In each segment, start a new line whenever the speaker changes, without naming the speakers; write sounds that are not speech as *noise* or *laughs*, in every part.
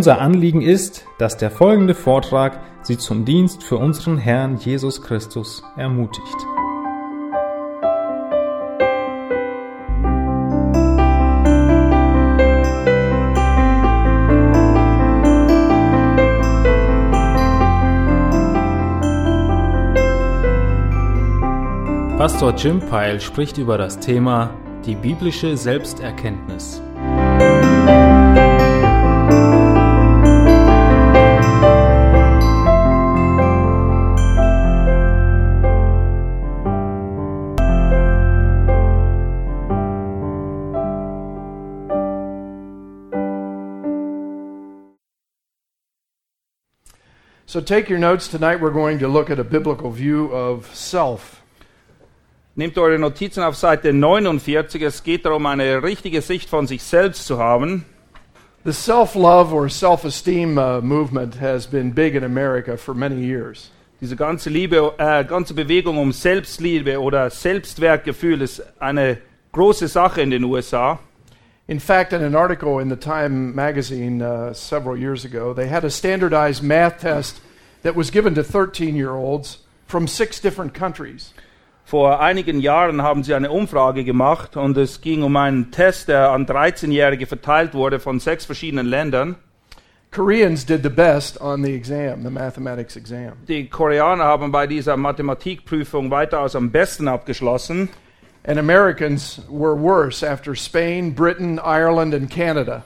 Unser Anliegen ist, dass der folgende Vortrag Sie zum Dienst für unseren Herrn Jesus Christus ermutigt. Pastor Jim Pyle spricht über das Thema die biblische Selbsterkenntnis.
So take your notes. Tonight we're going to look at a biblical view of self.
Nehmt eure Notizen auf Seite 49. Es geht darum, eine richtige Sicht von sich selbst zu haben.
The self love or self esteem uh, movement has been big in America for many years.
Diese ganze Liebe, äh, ganze Bewegung um Selbstliebe oder Selbstwertgefühl ist eine große Sache in den USA.
In fact, in an article in the Time magazine uh, several years ago, they had a standardized math test that was given to 13 year olds from six different countries.
Vor einigen Jahren haben sie eine Umfrage gemacht und es ging um einen Test, der an 13-Jährige verteilt wurde von sechs verschiedenen Ländern.
Koreans did the best on the exam, the mathematics exam.
Die Koreaner haben bei dieser Mathematikprüfung weitaus am besten abgeschlossen.
And Americans were worse after Spain, Britain, Ireland, and Canada.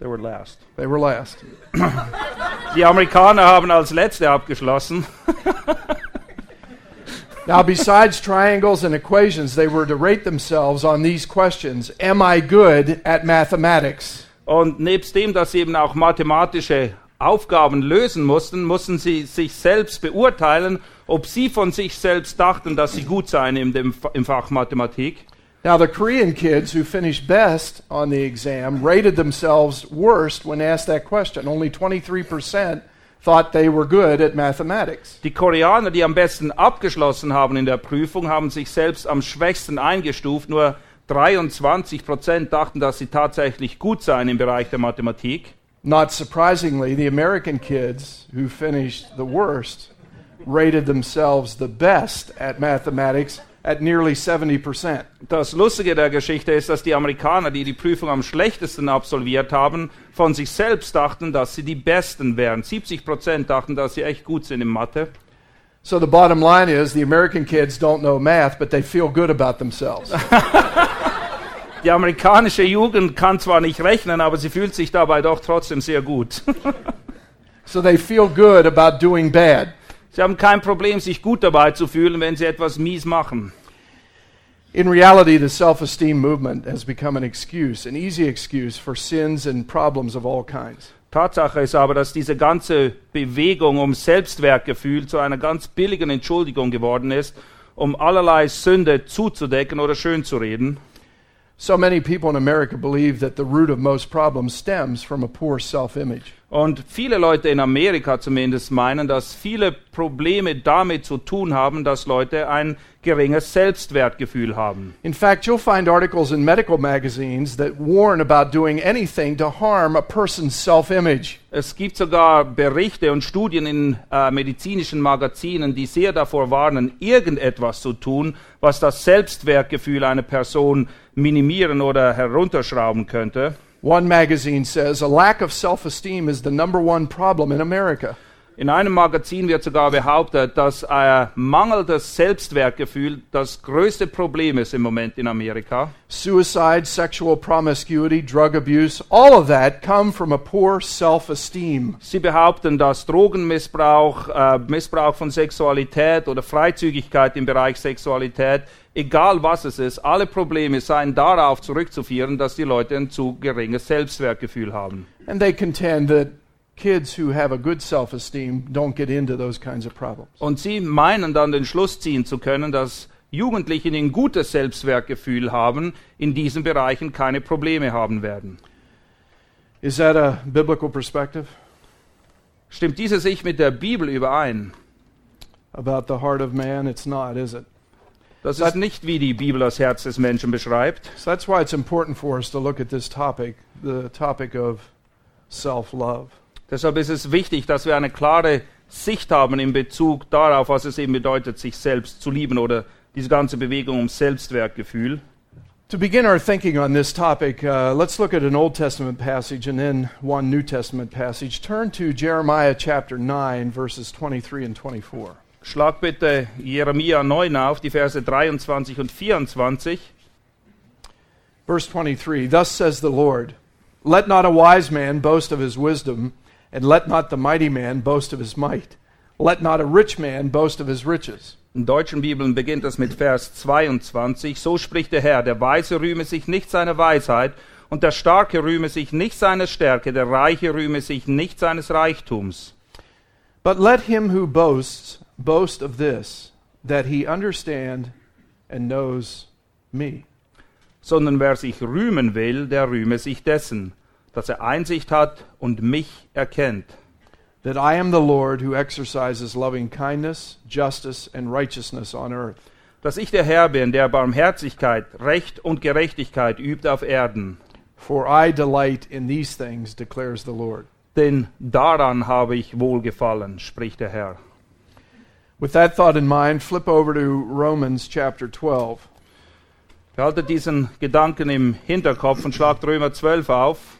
They were last.
They were last. *coughs*
Die Amerikaner haben als Letzte abgeschlossen. *laughs*
Now, besides triangles and equations, they were to rate themselves on these questions Am I good at mathematics?
Und nebst dem, dass sie eben auch er mathematische Aufgaben lösen mussten, mussten sie sich selbst beurteilen, ob sie von sich selbst dachten, dass sie gut seien im, dem, im Fach Mathematik.
Now, the Korean kids who finished best on the exam rated themselves worst when asked that question. Only 23% thought they were good at mathematics.
Die Koreaner, die am besten abgeschlossen haben in der Prüfung, haben sich selbst am schwächsten eingestuft. Nur 23 Prozent dachten, dass sie tatsächlich gut seien im Bereich der Mathematik.
Not surprisingly, the American kids who finished the worst rated themselves the best at mathematics at nearly 70%.
Das Lustige der Geschichte ist, dass die Amerikaner, die die Prüfung am schlechtesten absolviert haben, von sich selbst dachten, dass sie die Besten wären. 70 Prozent dachten, dass sie echt gut sind in Mathe.
So the bottom line is the American kids don't know math, but they feel good about themselves. *laughs*
Die amerikanische Jugend kann zwar nicht rechnen, aber sie fühlt sich dabei doch trotzdem sehr gut. *laughs*
so they feel good about doing bad.
Sie haben kein Problem, sich gut dabei zu fühlen, wenn sie etwas mies machen.
In reality, the self esteem movement has become an excuse, an easy excuse for sins and problems of all kinds.
Tatsache ist aber, dass diese ganze Bewegung um Selbstwertgefühl zu einer ganz billigen Entschuldigung geworden ist, um allerlei Sünde zuzudecken oder schön zu reden.
So many people in America believe that the root of most problems stems from a poor self image.
Und viele Leute in Amerika zumindest meinen, dass viele Probleme damit zu tun haben, dass Leute ein geringes Selbstwertgefühl haben.
In fact, you'll find articles in medical magazines that warn about doing anything to harm a person's self-image.
Es gibt sogar Berichte und Studien in äh, medizinischen Magazinen, die sehr davor warnen, irgendetwas zu tun, was das Selbstwertgefühl einer Person minimieren oder herunterschrauben könnte.
One magazine says a lack of self esteem is the number one problem in America.
In einem Magazin wird sogar behauptet, dass ein mangelndes Selbstwertgefühl das größte Problem ist im Moment in Amerika.
Suicide, sexual promiscuity, drug abuse, all of that come from a poor self esteem.
Sie behaupten, dass Drogenmissbrauch, äh, Missbrauch von Sexualität oder Freizügigkeit im Bereich Sexualität, egal was es ist, alle Probleme seien darauf zurückzuführen, dass die Leute ein zu geringes Selbstwertgefühl haben.
And they contend that kids who have a good self esteem don't get into those kinds of problems.
Und sie meinen dann den Schluss ziehen zu können, dass Jugendliche, die ein gutes Selbstwertgefühl haben, in diesen Bereichen keine Probleme haben werden.
Is that a biblical perspective
Stimmt diese Sicht mit der Bibel überein?
about the heart of man? It's not, is it?
Das ist nicht, wie die Bibel das Herz des Menschen beschreibt.
So that's why it's important for us to look at this topic, the topic of self love.
Deshalb ist es wichtig, dass wir eine klare Sicht haben in Bezug darauf, was es eben bedeutet, sich selbst zu lieben oder diese ganze Bewegung um Selbstwertgefühl.
To begin our thinking on this topic, uh, let's look at an Old Testament passage and then one New Testament passage. Turn to Jeremiah chapter 9, verses 23 and 24.
Schlag bitte Jeremia 9 auf, die Verse 23 und 24.
Verse 23 Thus says the Lord, Let not a wise man boast of his wisdom, and let not the mighty man boast of his might. Let not a rich man boast of his riches.
In deutschen Bibeln beginnt es mit Vers 22. So spricht der Herr, der Weise rühme sich nicht seiner Weisheit, und der Starke rühme sich nicht seiner Stärke, der Reiche rühme sich nicht seines Reichtums.
But let him who boasts boast of this, that he understand and knows me.
Sondern wer sich rühmen will, der rühme sich dessen, dass er Einsicht hat und mich erkennt.
That I am the Lord who exercises loving kindness, justice, and righteousness on earth.
Dass ich der Herr bin, der Barmherzigkeit, Recht und Gerechtigkeit übt auf Erden.
For I delight in these things, declares the Lord.
Denn daran habe ich wohlgefallen, spricht der Herr.
With that thought in mind, flip over to Romans chapter 12.
Behaltet diesen Gedanken im Hinterkopf und schlagt Römer 12 auf.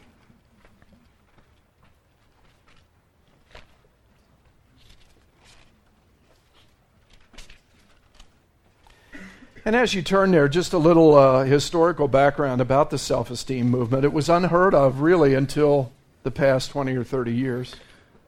And as you turn there, just a little uh, historical background about the self esteem movement. It was unheard of, really, until the past 20 or 30 years.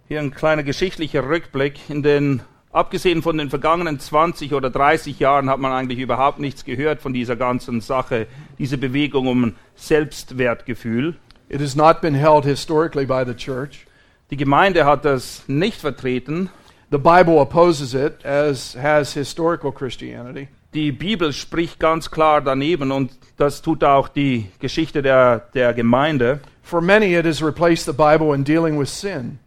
Hier ein kleiner geschichtlicher Rückblick. In den, abgesehen von den vergangenen 20 oder 30 Jahren hat man eigentlich überhaupt nichts gehört von dieser ganzen Sache, diese Bewegung um Selbstwertgefühl.
It has not been held historically by the church.
Die Gemeinde hat das nicht vertreten.
The Bible opposes it, as has historical Christianity.
Die Bibel spricht ganz klar daneben und das tut auch die Geschichte der, der Gemeinde.
For many, it has replaced the Bible in dealing with sin.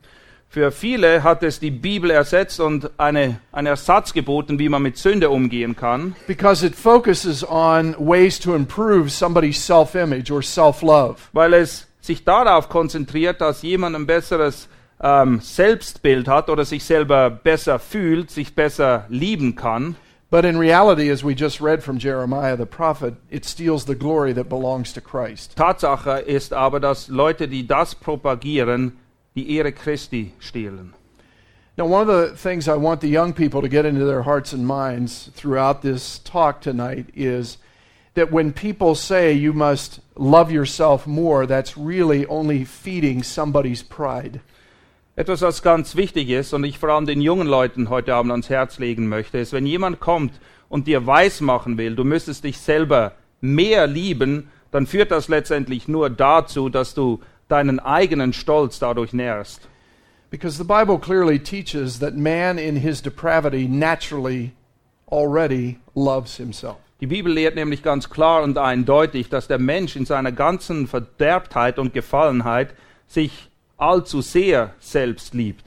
Für viele hat es die Bibel ersetzt und eine, einen Ersatz geboten, wie man mit Sünde umgehen kann,
because it focuses on ways to improve somebody's self image or self love.
weil es sich darauf konzentriert, dass jemand ein besseres ähm, Selbstbild hat oder sich selber besser fühlt, sich besser lieben kann.
But in reality, as we just read from Jeremiah the prophet, it steals the glory that belongs to Christ.
Tatsache ist aber, dass Leute, die das propagieren, die Ehre Christi stehlen.
Now, one of the things I want the young people to get into their hearts and minds throughout this talk tonight is that when people say you must love yourself more, that's really only feeding somebody's pride.
Etwas, was ganz wichtig ist und ich vor allem den jungen Leuten heute Abend ans Herz legen möchte, ist, wenn jemand kommt und dir weismachen will, du müsstest dich selber mehr lieben, dann führt das letztendlich nur dazu, dass du deinen eigenen Stolz dadurch nährst.
Because the Bible clearly teaches that man in his depravity naturally already loves himself.
Die Bibel lehrt nämlich ganz klar und eindeutig, dass der Mensch in seiner ganzen Verderbtheit und Gefallenheit sich allzu sehr selbst liebt.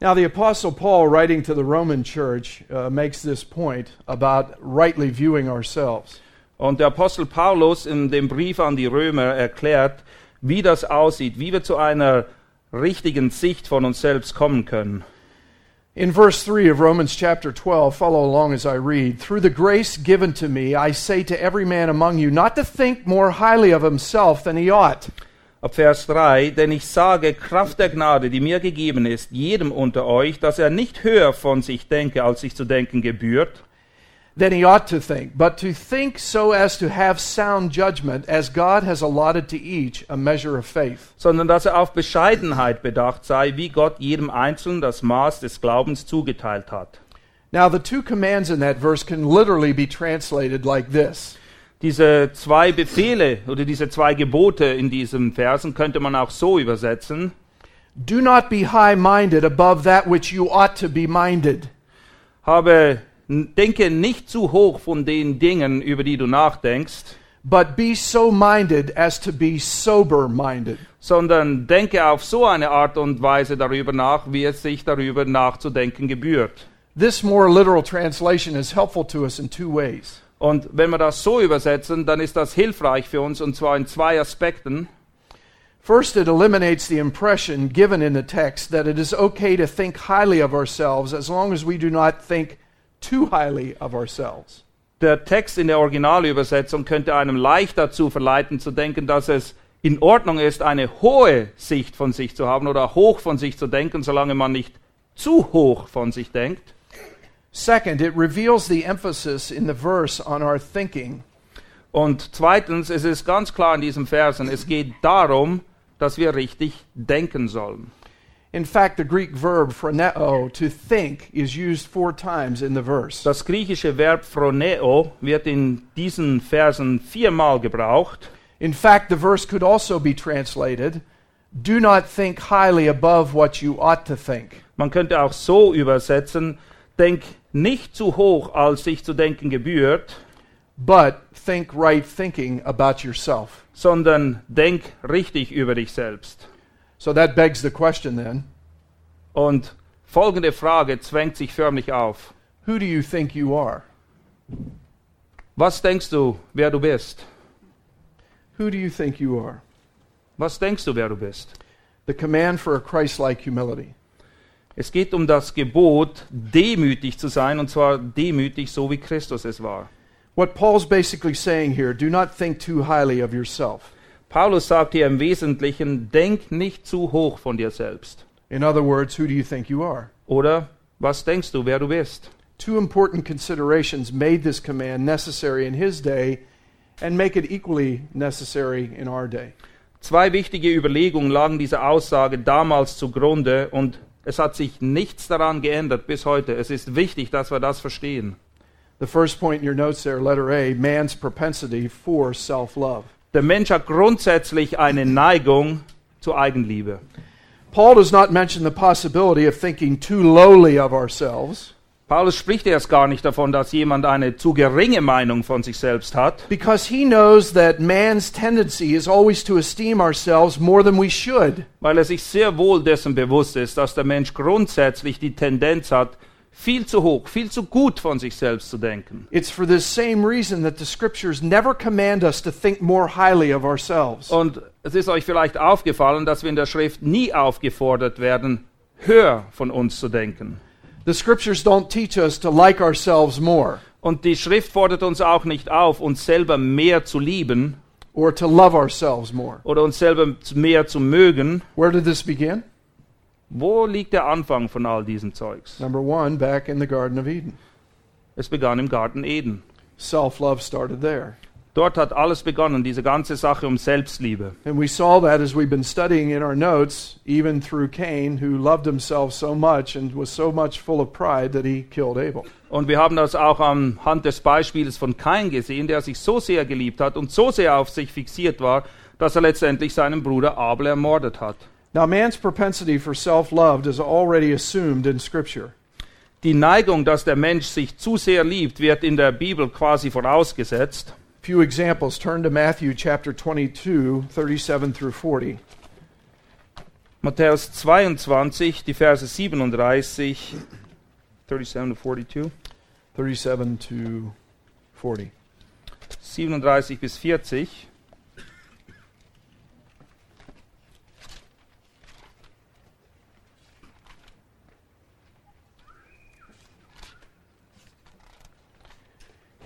Now, the Apostle Paul, writing to the Roman church, uh, makes this point about rightly viewing ourselves.
Und der Apostel Paulus in dem Brief an die Römer erklärt, wie das aussieht, wie wir zu einer richtigen Sicht von uns selbst kommen können.
In verse 3 of Romans chapter 12, follow along as I read. Through the grace given to me, I say to every man among you not to think more highly of himself than he ought.
Ab Vers 3, denn ich sage, Kraft der Gnade, die mir gegeben ist, jedem unter euch, dass er nicht höher von sich denke, als sich zu denken gebührt,
than he ought to think, but to think so as to have sound judgment, as God has allotted to each a measure of faith.
sondern dass er auf Bescheidenheit bedacht sei, wie Gott jedem Einzelnen das Maß des Glaubens zugeteilt hat.
Now, the two commands in that verse can literally be translated like this
Diese zwei Befehle oder diese zwei Gebote in diesen Versen könnte man auch so übersetzen.
Do not be high minded above that which you ought to be minded.
Habe, denke nicht zu hoch von den Dingen, über die du nachdenkst,
But be so minded as to be sober minded.
sondern denke auf so eine Art und Weise darüber nach, wie es sich darüber nachzudenken gebührt.
This more literal translation is helpful to us in two ways.
Und wenn wir das so übersetzen, dann ist das hilfreich für uns und zwar in zwei Aspekten.
First, it eliminates the impression given in the text that it is okay to think highly of ourselves as long as we do not think too highly of ourselves.
Der Text in der Originalübersetzung könnte einem leicht dazu verleiten zu denken, dass es in Ordnung ist, eine hohe Sicht von sich zu haben oder hoch von sich zu denken, solange man nicht zu hoch von sich denkt.
Second, it reveals the emphasis in the verse on our thinking.
Und zweitens, es ist ganz klar in diesem Versen, es geht darum, dass wir richtig denken sollen.
In fact, the Greek verb phroneo, to think, is used four times in the verse.
Das griechische Verb phroneo wird in diesen Versen viermal gebraucht.
In fact, the verse could also be translated Do not think highly above what you ought to think.
Man könnte auch so übersetzen, denk nicht zu hoch, als sich zu denken gebührt,
but think right thinking about yourself.
sondern denk richtig über dich selbst.
So that begs the question then
Und folgende Frage zwängt sich förmlich auf.
who do you think you are?
Was denkst du, wer du bist?
Who do you think you are?
Was denkst du, wer du bist?
The command for a Christ like humility.
Es geht um das Gebot, demütig zu sein, und zwar demütig, so wie Christus es war.
What Paul's basically saying here do not think too highly of yourself.
Paulus sagt hier im Wesentlichen, denk nicht zu hoch von dir selbst.
In other words, who do you think you are?
Oder was denkst du, wer du bist?
Two important considerations made this command necessary in his day and make it equally necessary in our day.
Zwei wichtige Überlegungen lagen dieser Aussage damals zugrunde und es hat sich nichts daran geändert bis heute. Es ist wichtig, dass wir das verstehen.
The first point in your notes there, letter A, man's propensity for self love.
Der Mensch hat grundsätzlich eine Neigung zur Eigenliebe.
Paul does not mention the possibility of thinking too lowly of ourselves
Paulus spricht erst gar nicht davon, dass jemand eine zu geringe Meinung von sich selbst hat,
because he knows that man's tendency is always to esteem ourselves more than we should.
weil er sich sehr wohl dessen bewusst ist, dass der Mensch grundsätzlich die Tendenz hat, viel zu hoch, viel zu gut von sich selbst zu denken.
It's for this same reason that the scriptures never command us to think more highly of ourselves.
Und es ist euch vielleicht aufgefallen, dass wir in der Schrift nie aufgefordert werden, höher von uns zu denken.
The scriptures don't teach us to like ourselves more
Und die Schrift fordert uns auch nicht auf, uns selber mehr zu lieben
or to love ourselves more.
oder uns selber mehr zu mögen.
Where did this begin?
Wo liegt der Anfang von all diesem Zeugs?
Number one, back in the Garden of Eden.
Es begann im Garten Eden.
Self love started there.
Dort hat alles begonnen, diese ganze Sache um Selbstliebe.
And we saw that as we've been studying in our notes, even through Cain, who loved himself so much and was so much full of pride that he killed Abel.
Und wir haben das auch anhand des Beispiels von Kain gesehen, der sich so sehr geliebt hat und so sehr auf sich fixiert war, dass er letztendlich seinen Bruder Abel ermordet hat.
Now, man's propensity for self love is already assumed in Scripture.
Die Neigung, dass der Mensch sich zu sehr liebt, wird in der Bibel quasi vorausgesetzt.
Few examples. Turn to Matthew chapter 22, 37 through 40.
Matthäus 22, die Verse 37, 37 to 42,
37 to 40.
37 bis 40.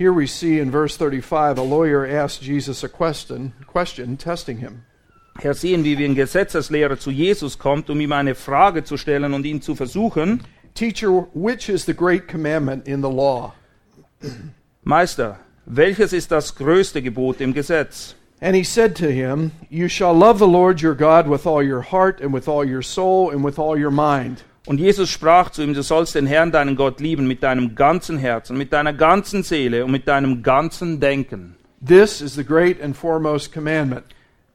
Here we see in verse 35 a lawyer asked Jesus a question, question testing him.
Herr, sehen, wie wir in Gesetzeslehre zu Jesus kommt, um ihm eine Frage zu stellen und ihn zu versuchen.
Teacher, which is the great commandment in the law?
Meister, welches ist das größte Gebot im Gesetz?
And he said to him, You shall love the Lord your God with all your heart, and with all your soul, and with all your mind.
Und Jesus sprach zu ihm, du sollst den Herrn, deinen Gott, lieben mit deinem ganzen Herzen, mit deiner ganzen Seele und mit deinem ganzen Denken.
This is the great and foremost commandment.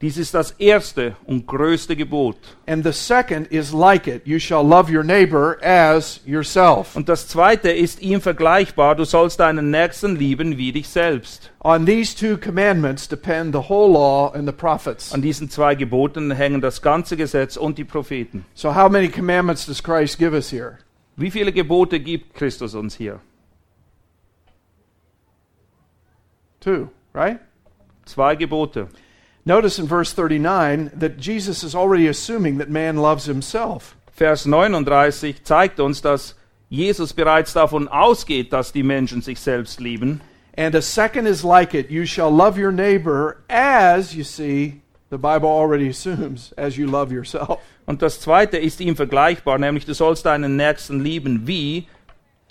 Dies ist das erste und größte Gebot.
And the second is like it You shall love your neighbor as yourself.
Und das zweite ist ihm vergleichbar, du sollst deinen Nächsten lieben wie dich selbst.
On these two commandments depend the whole law and the prophets.
An diesen zwei Geboten hängen das ganze Gesetz und die Propheten.
So, how many commandments does Christ give us here?
Wie viele Gebote gibt Christus uns hier?
Two, right?
Zwei Gebote.
Notice in verse 39 that Jesus is already assuming that man loves himself.
Vers 39 zeigt uns, dass Jesus bereits davon ausgeht, dass die Menschen sich selbst lieben.
And a second is like it you shall love your neighbor as, you see, the Bible already assumes, as you love yourself.
Und das zweite ist ihm vergleichbar, nämlich du sollst deinen Nächsten lieben wie.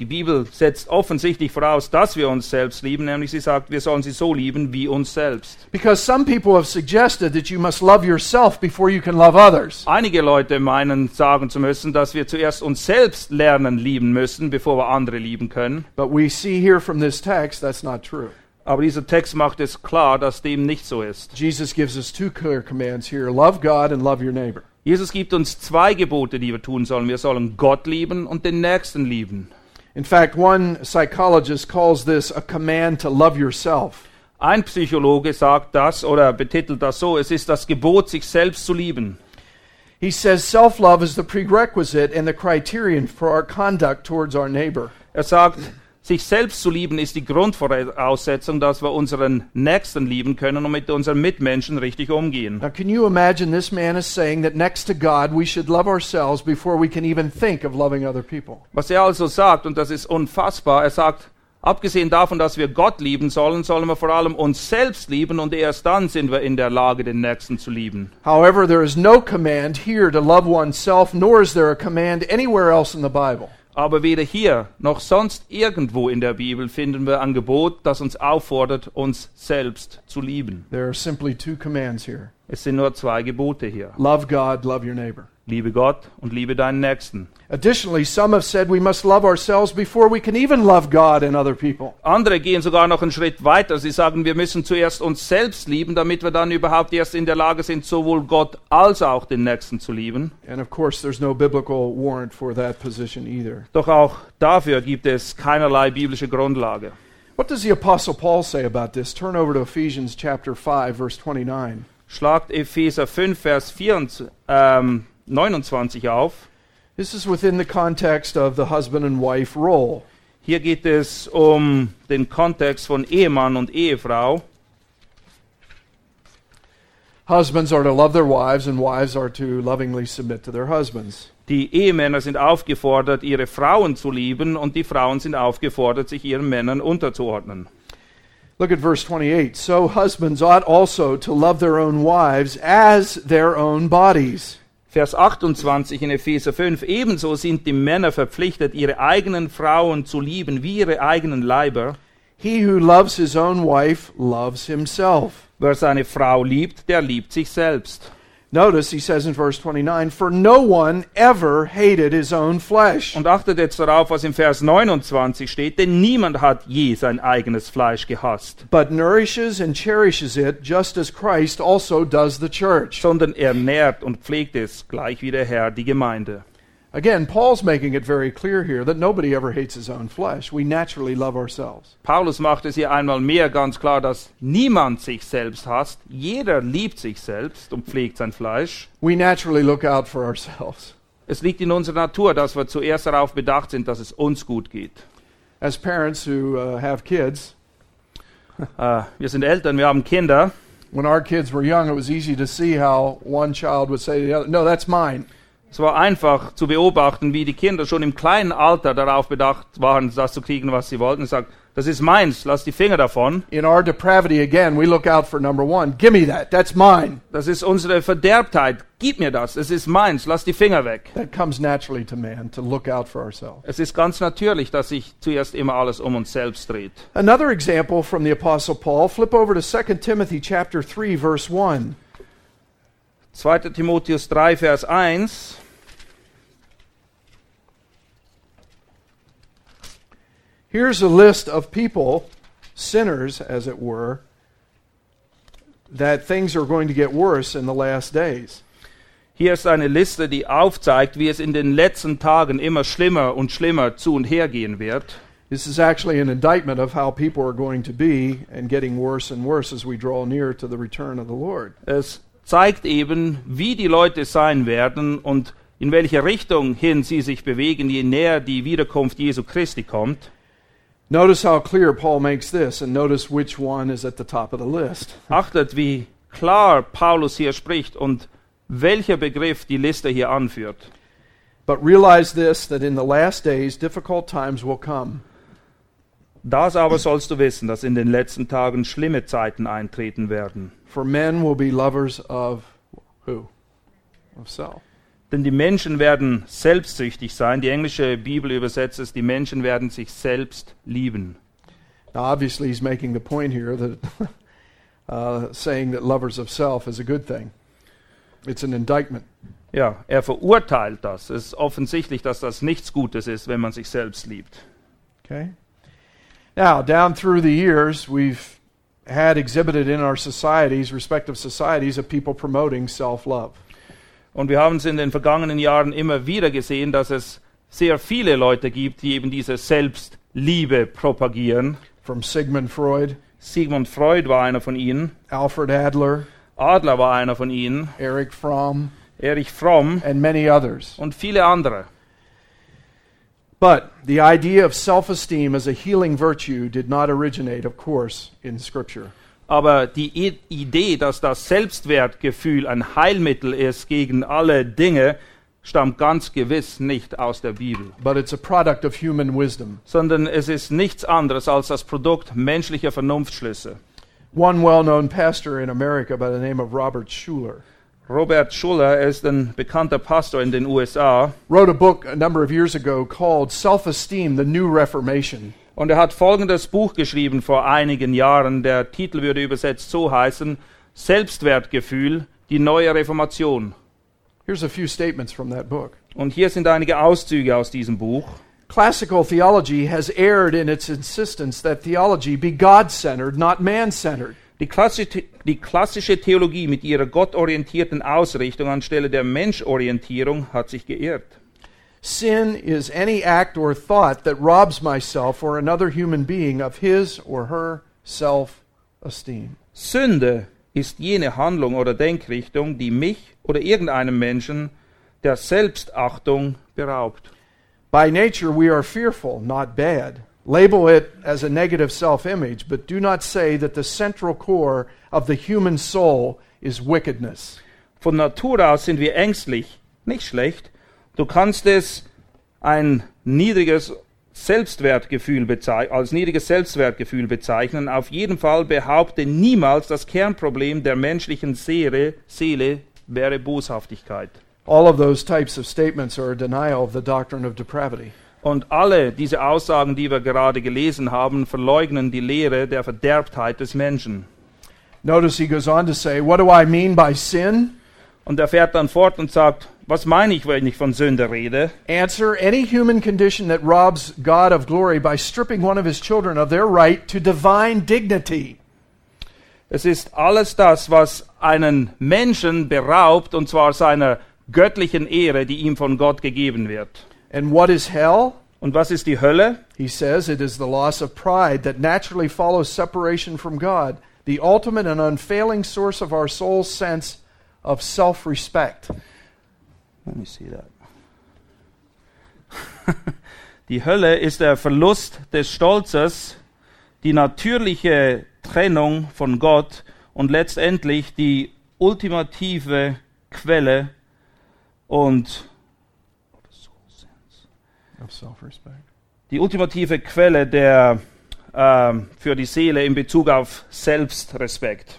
Die Bibel setzt offensichtlich voraus, dass wir uns selbst lieben, nämlich sie sagt, wir sollen sie so lieben wie uns selbst.
Because some people have suggested that you must love yourself before you can love others.
Einige Leute meinen sagen zu müssen, dass wir zuerst uns selbst lernen lieben müssen, bevor wir andere lieben können.
But we see here from this text that's not true.
Aber dieser Text macht es klar, dass dem nicht so ist.
Jesus gives us two clear commands here love God and love your neighbor.
Jesus gibt uns zwei Gebote, die wir tun sollen. Wir sollen Gott lieben und den Nächsten lieben.
In fact, one psychologist calls this a command to love yourself.
Ein Psychologe sagt das oder betitelt das so, es ist das Gebot, sich selbst zu lieben.
He says self love is the prerequisite and the criterion for our conduct towards our neighbor.
Er sagt, sich selbst zu lieben ist die Grundvoraussetzung, dass wir unseren Nächsten lieben können und mit unseren Mitmenschen richtig umgehen.
Now, can you imagine this man is saying that next to God, we should love ourselves before we can even think of loving other people?
Was er also sagt, und das ist unfassbar, er sagt, abgesehen davon, dass wir Gott lieben sollen, sollen wir vor allem uns selbst lieben und erst dann sind wir in der Lage, den Nächsten zu lieben.
However, there is no command here to love oneself, nor is there a command anywhere else in the Bible.
Aber weder hier noch sonst irgendwo in der Bibel finden wir ein Gebot, das uns auffordert, uns selbst zu lieben.
There are simply two commands here
Es sind nur zwei Gebote hier.
love God, love your neighbor.
Liebe Gott und liebe deinen Nächsten.
Additionally, some have said we must love ourselves before we can even love God and other people.
Andere gehen sogar noch einen Schritt weiter. Sie sagen, wir müssen zuerst uns selbst lieben, damit wir dann überhaupt erst in der Lage sind, sowohl Gott als auch den Nächsten zu lieben.
And of course, there's no biblical warrant for that position either.
Doch auch dafür gibt es keinerlei biblische Grundlage.
What does the Apostle Paul say about this? Turn over to Ephesians chapter 5, verse 29.
Schlagt Epheser 5, Vers 24, ähm, 29 auf.
This is within the context of the husband and wife role.
Hier geht es um den Kontext von Ehemann und Ehefrau.
Husbands are to love their wives, and wives are to lovingly submit to their husbands.
Die Ehemänner sind aufgefordert, ihre Frauen zu lieben, und die Frauen sind aufgefordert, sich ihren Männern unterzuordnen.
Look at verse 28. So husbands ought also to love their own wives as their own bodies.
Vers 28 in Epheser 5. Ebenso sind die Männer verpflichtet, ihre eigenen Frauen zu lieben wie ihre eigenen Leiber.
He who loves his own wife loves himself.
Wer seine Frau liebt, der liebt sich selbst.
Notice he says in verse 29 For no one ever hated his own flesh.
Und achtet jetzt darauf, was im Vers 29 steht, denn niemand hat je sein eigenes Fleisch gehasst,
but nourishes and cherishes it, just as Christ also does the church.
sondern er nährt und pflegt es, gleich wie der Herr die Gemeinde.
Again, Paul's making it very clear here that nobody ever hates his own flesh. We naturally love ourselves.
Paulus macht es hier einmal mehr ganz klar, dass niemand sich selbst hasst. Jeder liebt sich selbst und pflegt sein Fleisch.
We naturally look out for ourselves.
Es liegt in unserer Natur, dass wir zuerst darauf bedacht sind, dass es uns gut geht.
As parents who uh, have kids, *laughs*
Äh, wir sind Eltern, wir haben Kinder.
when our kids were young, it was easy to see how one child would say to the other, No, that's mine.
Es war einfach zu beobachten, wie die Kinder schon im kleinen Alter darauf bedacht waren, das zu kriegen, was sie wollten. Und sagt, Das ist meins, lass die Finger davon.
In our depravity, again, we look out for number one. Give me that. That's mine.
Das ist unsere Verderbtheit. Gib mir das, es ist meins, lass die Finger weg.
That comes naturally to man to look out for ourselves.
Es ist ganz natürlich, dass sich zuerst immer alles um uns selbst dreht.
Another example from the Apostle Paul, flip over to 2 Timothy chapter 3, verse 1.
2. Timotheus 3, Vers 1.
Here's a list of people, sinners as it were, that things are going to get worse in the last days.
Hier ist eine Liste, die aufzeigt, wie es in den letzten Tagen immer schlimmer und schlimmer zu und her gehen wird.
This is actually an indictment of how people are going to be and getting worse and worse as we draw near to the return of the Lord.
Es zeigt eben, wie die Leute sein werden und in welche Richtung hin sie sich bewegen, je näher die Wiederkunft Jesu Christi kommt.
Notice how clear Paul makes this, and notice which one is at the top of the list.
Achtet, wie klar Paulus hier spricht und welcher Begriff die Liste hier anführt.
But realize this that in the last days, difficult times will come.
Das aber sollst du wissen, dass in den letzten Tagen schlimme Zeiten eintreten werden.
For men will be lovers of who? Of self.
Denn die Menschen werden selbstsüchtig sein. Die englische Bibel übersetzt es, die Menschen werden sich selbst lieben.
Now, obviously, he's making the point here that *laughs* uh, saying that lovers of self is a good thing. It's an indictment.
Ja, er verurteilt das. Es ist offensichtlich, dass das nichts Gutes ist, wenn man sich selbst liebt.
Okay? Now, down through the years, we've had exhibited in our societies, respective societies, of people promoting self love.
Und wir haben es in den vergangenen Jahren immer wieder gesehen, dass es sehr viele Leute gibt, die eben diese Selbstliebe propagieren.
From Sigmund Freud,
Sigmund Freud war einer von ihnen,
Alfred Adler,
Adler war einer von ihnen,
Erich Fromm,
Erich Fromm
and many others.
und viele andere.
But the idea of self esteem as a healing virtue did not originate, of course, in Scripture.
Aber die Idee, dass das Selbstwertgefühl ein Heilmittel ist gegen alle Dinge, stammt ganz gewiss nicht aus der Bibel,
But it's a product of human wisdom.
sondern es ist nichts anderes als das Produkt menschlicher Vernunftschlüsse.
One well known pastor in America by the name of Robert Schuller
Robert Schuller ist ein bekannter Pastor in den USA
wrote a book a number of years ago called Self Esteem The New Reformation.
Und er hat folgendes Buch geschrieben vor einigen Jahren. Der Titel würde übersetzt so heißen: Selbstwertgefühl, die neue Reformation.
Here's a few statements from that book.
Und hier sind einige Auszüge aus diesem Buch.
Classical theology has erred in its insistence that theology be God centered, not man centered.
Die klassische, die klassische Theologie mit ihrer gottorientierten Ausrichtung anstelle der Menschorientierung hat sich geirrt.
Sin is any act or thought that robs myself or another human being of his or her self esteem.
Sünde ist jene Handlung oder Denkrichtung, die mich oder irgendeinem Menschen der Selbstachtung beraubt.
By nature, we are fearful, not bad. Label it as a negative self image, but do not say that the central core of the human soul is wickedness.
Von Natur aus sind wir ängstlich, nicht schlecht. Du kannst es ein niedriges Selbstwertgefühl als niedriges Selbstwertgefühl bezeichnen. Auf jeden Fall behaupte niemals, das Kernproblem der menschlichen Seele, Seele wäre Boshaftigkeit.
All of those types of statements are a denial of the doctrine of depravity.
Und alle diese Aussagen, die wir gerade gelesen haben, verleugnen die Lehre der Verderbtheit des Menschen.
Notice he goes on to say, What do I mean by sin?
Und er fährt dann fort und sagt, was meine ich, wenn ich von Sünde rede?
Answer Any human condition that robs God of glory by stripping one of his children of their right to divine dignity.
Es ist alles das, was einen Menschen beraubt, und zwar seiner göttlichen Ehre, die ihm von Gott gegeben wird.
And what is hell?
Und was ist die Hölle?
He says it is the loss of pride that naturally follows separation from God, the ultimate and unfailing source of our soul's sense of self respect.
Let me see that. *laughs* Die Hölle ist der Verlust des Stolzes, die natürliche Trennung von Gott und letztendlich die ultimative Quelle und die ultimative Quelle der ähm, für die Seele in Bezug auf Selbstrespekt.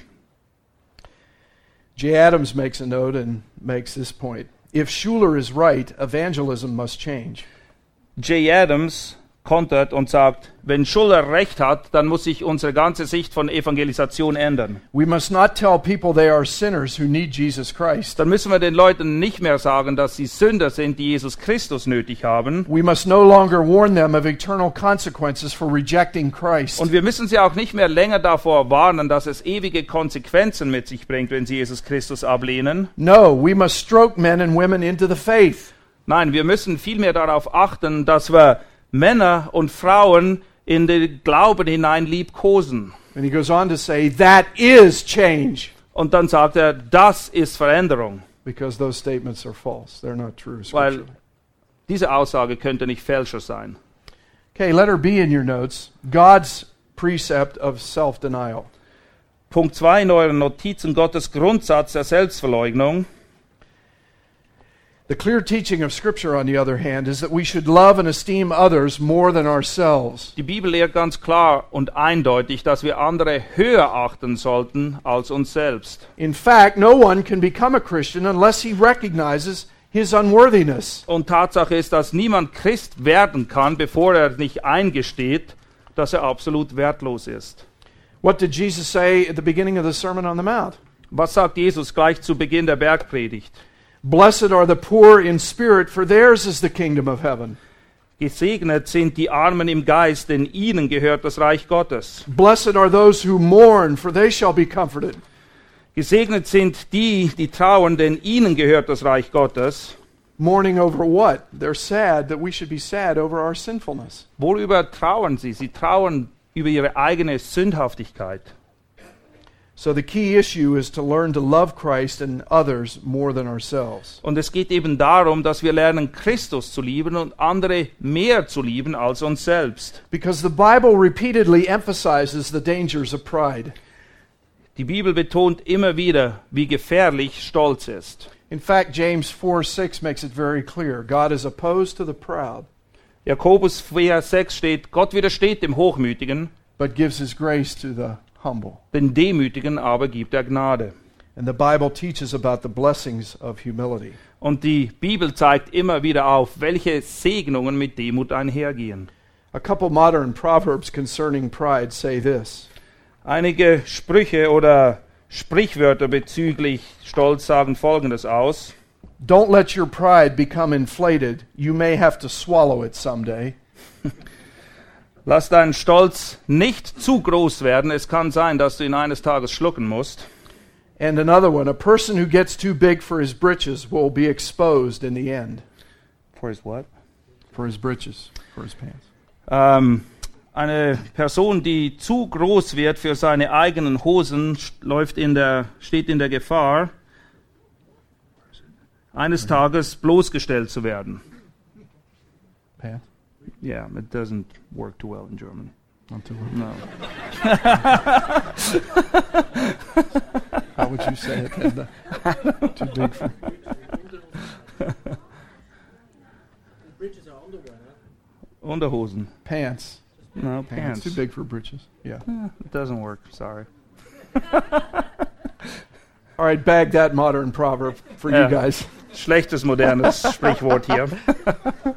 Jay Adams makes a note and makes this point. If Schuler is right, evangelism must change.
Jay Adams kontert und sagt, wenn Schuller recht hat, dann muss sich unsere ganze Sicht von Evangelisation ändern.
We must not tell people they are sinners who need Jesus Christ.
Dann müssen wir den Leuten nicht mehr sagen, dass sie Sünder sind, die Jesus Christus nötig haben.
We must no longer warn them of eternal consequences for rejecting Christ.
Und wir müssen sie auch nicht mehr länger davor warnen, dass es ewige Konsequenzen mit sich bringt, wenn sie Jesus Christus ablehnen.
No, we must stroke men and women into the faith.
Nein, wir müssen vielmehr darauf achten, dass wir Männer und Frauen in den Glauben hinein liebkosen.
And he goes on to say, that is change.
Und dann sagt er, das ist Veränderung.
Because those statements are false. They're not true.
Weil diese Aussage könnte nicht fälscher sein.
Okay, letter B in your notes God's precept of self denial.
Punkt 2 in euren Notizen, Gottes Grundsatz der Selbstverleugnung.
The clear teaching of Scripture, on the other hand, is that we should love and esteem others more than ourselves.
Die Bibel lehrt ganz klar und eindeutig, dass wir andere höher achten sollten als uns selbst.
In fact, no one can become a Christian unless he recognizes his unworthiness.
Und Tatsache ist, dass niemand Christ werden kann, bevor er nicht eingesteht, dass er absolut wertlos ist.
What did Jesus say at the beginning of the Sermon on the Mount?
Was sagt Jesus gleich zu Beginn der Bergpredigt?
Blessed are the poor in spirit, for theirs is the kingdom of heaven.
Gesegnet sind die Armen im Geist, denn ihnen gehört das Reich Gottes.
Blessed are those who mourn, for they shall be comforted.
Gesegnet sind die, die trauern, denn ihnen gehört das Reich Gottes.
Mourning over what? They're sad that we should be sad over our sinfulness.
Worüber trauern sie? Sie trauern über ihre eigene Sündhaftigkeit.
So the key issue is to learn to love Christ and others more than ourselves.
Und es geht eben darum, dass wir lernen, Christus zu lieben und andere mehr zu lieben als uns selbst.
Because the Bible repeatedly emphasizes the dangers of pride.
Die Bibel betont immer wieder, wie gefährlich Stolz ist.
In fact, James 4 6 makes it very clear God is opposed to the proud,
Jakobus 4, 6 steht, Gott widersteht dem Hochmütigen,
but gives his grace to the humble.
den Demütigen aber gibt er Gnade.
And the Bible teaches about the blessings of humility.
Und die Bibel zeigt immer wieder auf, welche Segnungen mit Demut einhergehen.
A couple modern proverbs concerning pride say this
Einige Sprüche oder Sprichwörter bezüglich Stolz sagen Folgendes aus.
Don't let your pride become inflated. You may have to swallow it someday. *laughs*
Lass deinen Stolz nicht zu groß werden. Es kann sein, dass du ihn eines Tages schlucken musst.
And another one, a person who gets too big for his britches will be exposed in the end.
For his what?
For his britches, for his pants.
Ähm, eine Person, die zu groß wird für seine eigenen Hosen, läuft in der, steht in der Gefahr, eines Tages bloßgestellt zu werden.
Pants?
Yeah, it doesn't work too well in German.
Not too well.
No. *laughs*
How would you say it? Edna? too big for.
Bridges are underwear. huh?
Unterhosen.
Pants.
No,
Pants.
pants.
Too big for britches. Yeah.
Eh, it doesn't work, sorry. *laughs*
All right, bag that modern proverb for
Yeah.
you guys.
Schlechtes modernes Sprichwort hier. *laughs*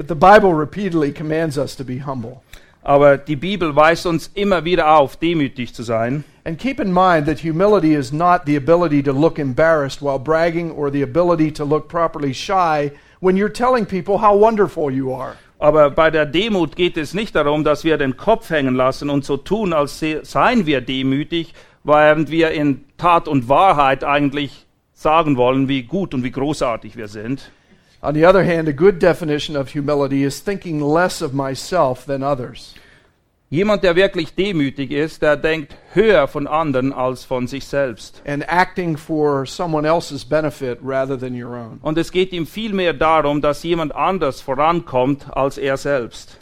But the Bible repeatedly commands us to be humble.
Aber die Bibel weist uns immer wieder auf, demütig zu sein.
And keep in mind that humility is not the ability to look embarrassed while bragging or the ability to look properly shy when you're telling people how wonderful you are.
Aber bei der Demut geht es nicht darum, dass wir den Kopf hängen lassen und so tun, als se- seien wir demütig, während wir in Tat und Wahrheit eigentlich sagen wollen, wie gut und wie großartig wir sind.
On the other hand, a good definition of humility is thinking less of myself than others.
Jemand, der wirklich demütig ist, der denkt höher von anderen als von sich selbst.
and acting for someone else's benefit rather than your own.
Und es geht ihm vielmehr darum, dass jemand anders vorankommt als er selbst.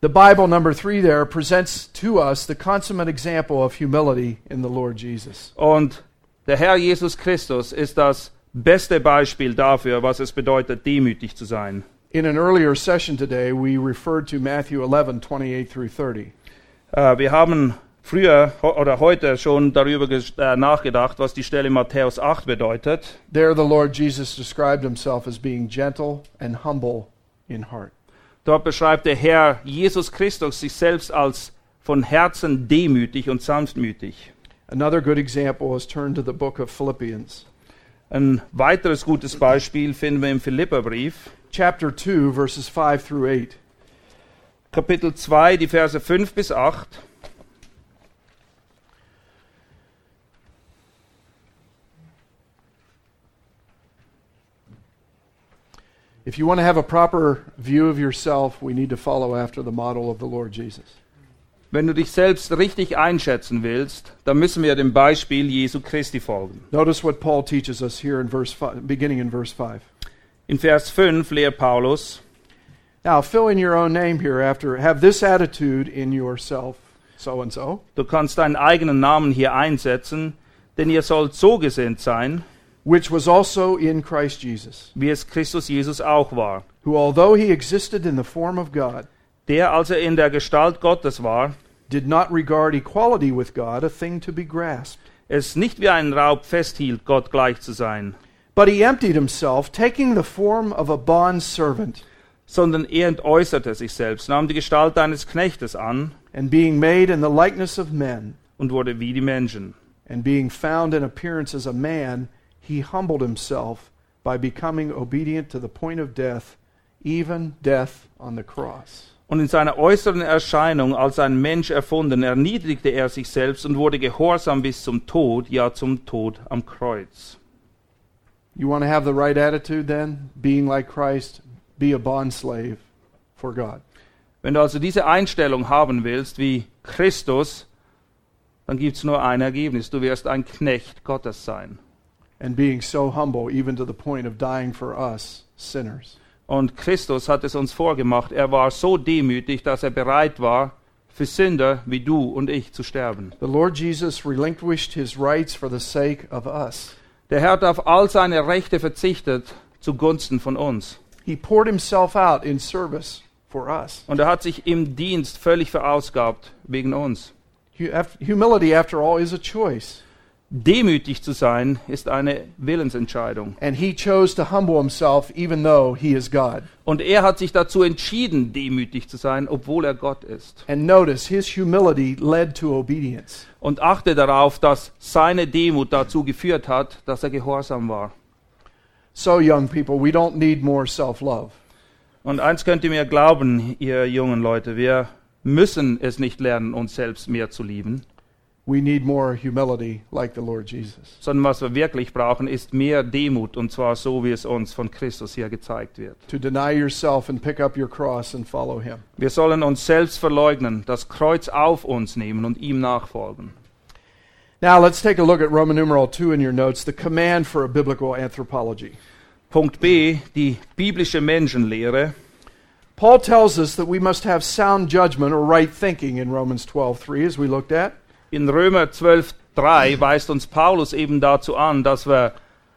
The Bible, number three, there presents to us the consummate example of humility in the Lord Jesus.
Und der Herr Jesus Christus ist das beste Beispiel dafür, was es bedeutet, demütig zu sein.
In an earlier session today, we referred to Matthew 11, 28 through 30.
Äh, wir haben früher oder heute schon darüber äh, nachgedacht, was die Stelle Matthäus 8 bedeutet.
There, the Lord Jesus described himself as being gentle and humble in heart.
Dort beschreibt der Herr Jesus Christus sich selbst als von Herzen demütig und sanftmütig.
Another good example is turn to the book of Philippians,
Ein weiteres gutes Beispiel finden wir im Philipperbrief,
chapter 2, verses 5 through 8.
Kapitel 2, die Verse 5 bis 8.
If you want to have a proper view of yourself, we need to follow after the model of the Lord Jesus.
Wenn du dich selbst richtig einschätzen willst, dann müssen wir dem Beispiel Jesu Christi folgen.
Notice what Paul teaches us here in verse five, beginning in verse 5.
In Vers 5 lehrt Paulus,
Now, fill in your own name here after have this attitude in yourself, so and so,
du kannst deinen eigenen Namen hier einsetzen, denn ihr sollt so gesinnt sein,
which was also in Christ Jesus,
wie es Christus Jesus auch war,
who although he existed in the form of God,
der, als er in der Gestalt Gottes war,
did not regard equality with God a thing to be grasped.
es nicht wie einen Raub festhielt, Gott gleich zu sein,
But he emptied himself, taking the form of a bond servant,
sondern er entäußerte sich selbst, nahm die Gestalt eines Knechtes an
and being made in the likeness of men,
und wurde wie die Menschen.
and being found in appearance as a man, he humbled himself by becoming obedient to the point of death, even death on the cross.
Und in seiner äußeren Erscheinung als ein Mensch erfunden, erniedrigte er sich selbst und wurde gehorsam bis zum Tod, ja zum Tod am Kreuz.
You want to have the right attitude then? Being like Christ, be a bondslave for God.
Wenn du also diese Einstellung haben willst wie Christus, dann gibt es nur ein Ergebnis. Du wirst ein Knecht Gottes sein.
And being so humble, even to the point of dying for us, sinners.
Und Christus hat es uns vorgemacht. Er war so demütig, dass er bereit war, für Sünder wie du und ich zu sterben.
The Lord Jesus relinquished his rights for the sake of us.
Der Herr hat auf all seine Rechte verzichtet zugunsten von uns.
He poured himself out in service for us.
Und er hat sich im Dienst völlig verausgabt wegen uns.
Humility, after all, is a choice.
Demütig zu sein ist eine Willensentscheidung.
And he chose to humble himself even though he is God.
Und er hat sich dazu entschieden, demütig zu sein, obwohl er Gott ist.
And notice, his humility led to obedience.
Und achte darauf, dass seine Demut dazu geführt hat, dass er gehorsam war.
So, young people, we don't need more self love.
Und eins könnt ihr mir glauben, ihr jungen Leute, wir müssen es nicht lernen, uns selbst mehr zu lieben,
We need more humility like the Lord Jesus.
sondern was wir wirklich brauchen, ist mehr Demut, und zwar so, wie es uns von Christus hier gezeigt wird.
To deny yourself and pick up your cross and follow him.
Wir sollen uns selbst verleugnen, das Kreuz auf uns nehmen und ihm nachfolgen.
Now, let's take a look at Roman numeral 2 in your notes the command for a biblical anthropology.
Punkt B, die biblische Menschenlehre.
Paul tells us that we must have sound judgment or right thinking in Romans 12:3 as we looked at.
In Römer 12,3 weist uns Paulus eben dazu an, dass wir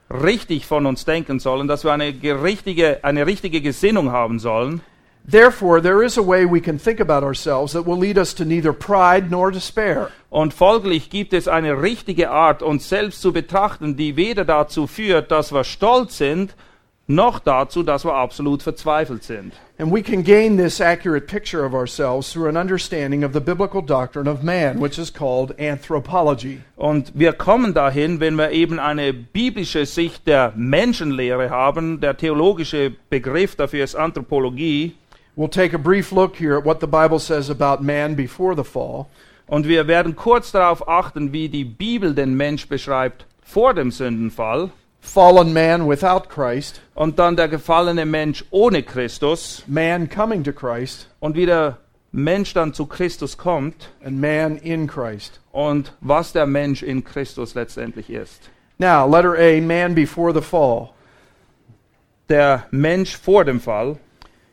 richtig von uns denken sollen, dass wir eine, gerichtige, eine richtige Gesinnung haben sollen.
Therefore, there is a way we can think about ourselves that will lead us to neither pride nor despair.
Und folglich gibt es eine richtige Art, uns selbst zu betrachten, die weder dazu führt, dass wir stolz sind, noch dazu, dass wir absolut verzweifelt sind.
And we can gain this accurate picture of ourselves through an understanding of the biblical doctrine of man, which is called anthropology.
Und wir kommen dahin, wenn wir eben eine biblische Sicht der Menschenlehre haben. Der theologische Begriff dafür ist Anthropologie.
We'll take a brief look here at what the Bible says about man before the fall.
Und wir werden kurz darauf achten, wie die Bibel den Mensch beschreibt vor dem Sündenfall.
Fallen man without Christ,
Und dann der gefallene Mensch ohne Christus.
man coming to Christ,
Und wie der Mensch dann zu Christus kommt.
and man in Christ.
Und was der Mensch in Christus letztendlich ist.
Now, letter A, man before the fall.
Der Mensch vor dem Fall.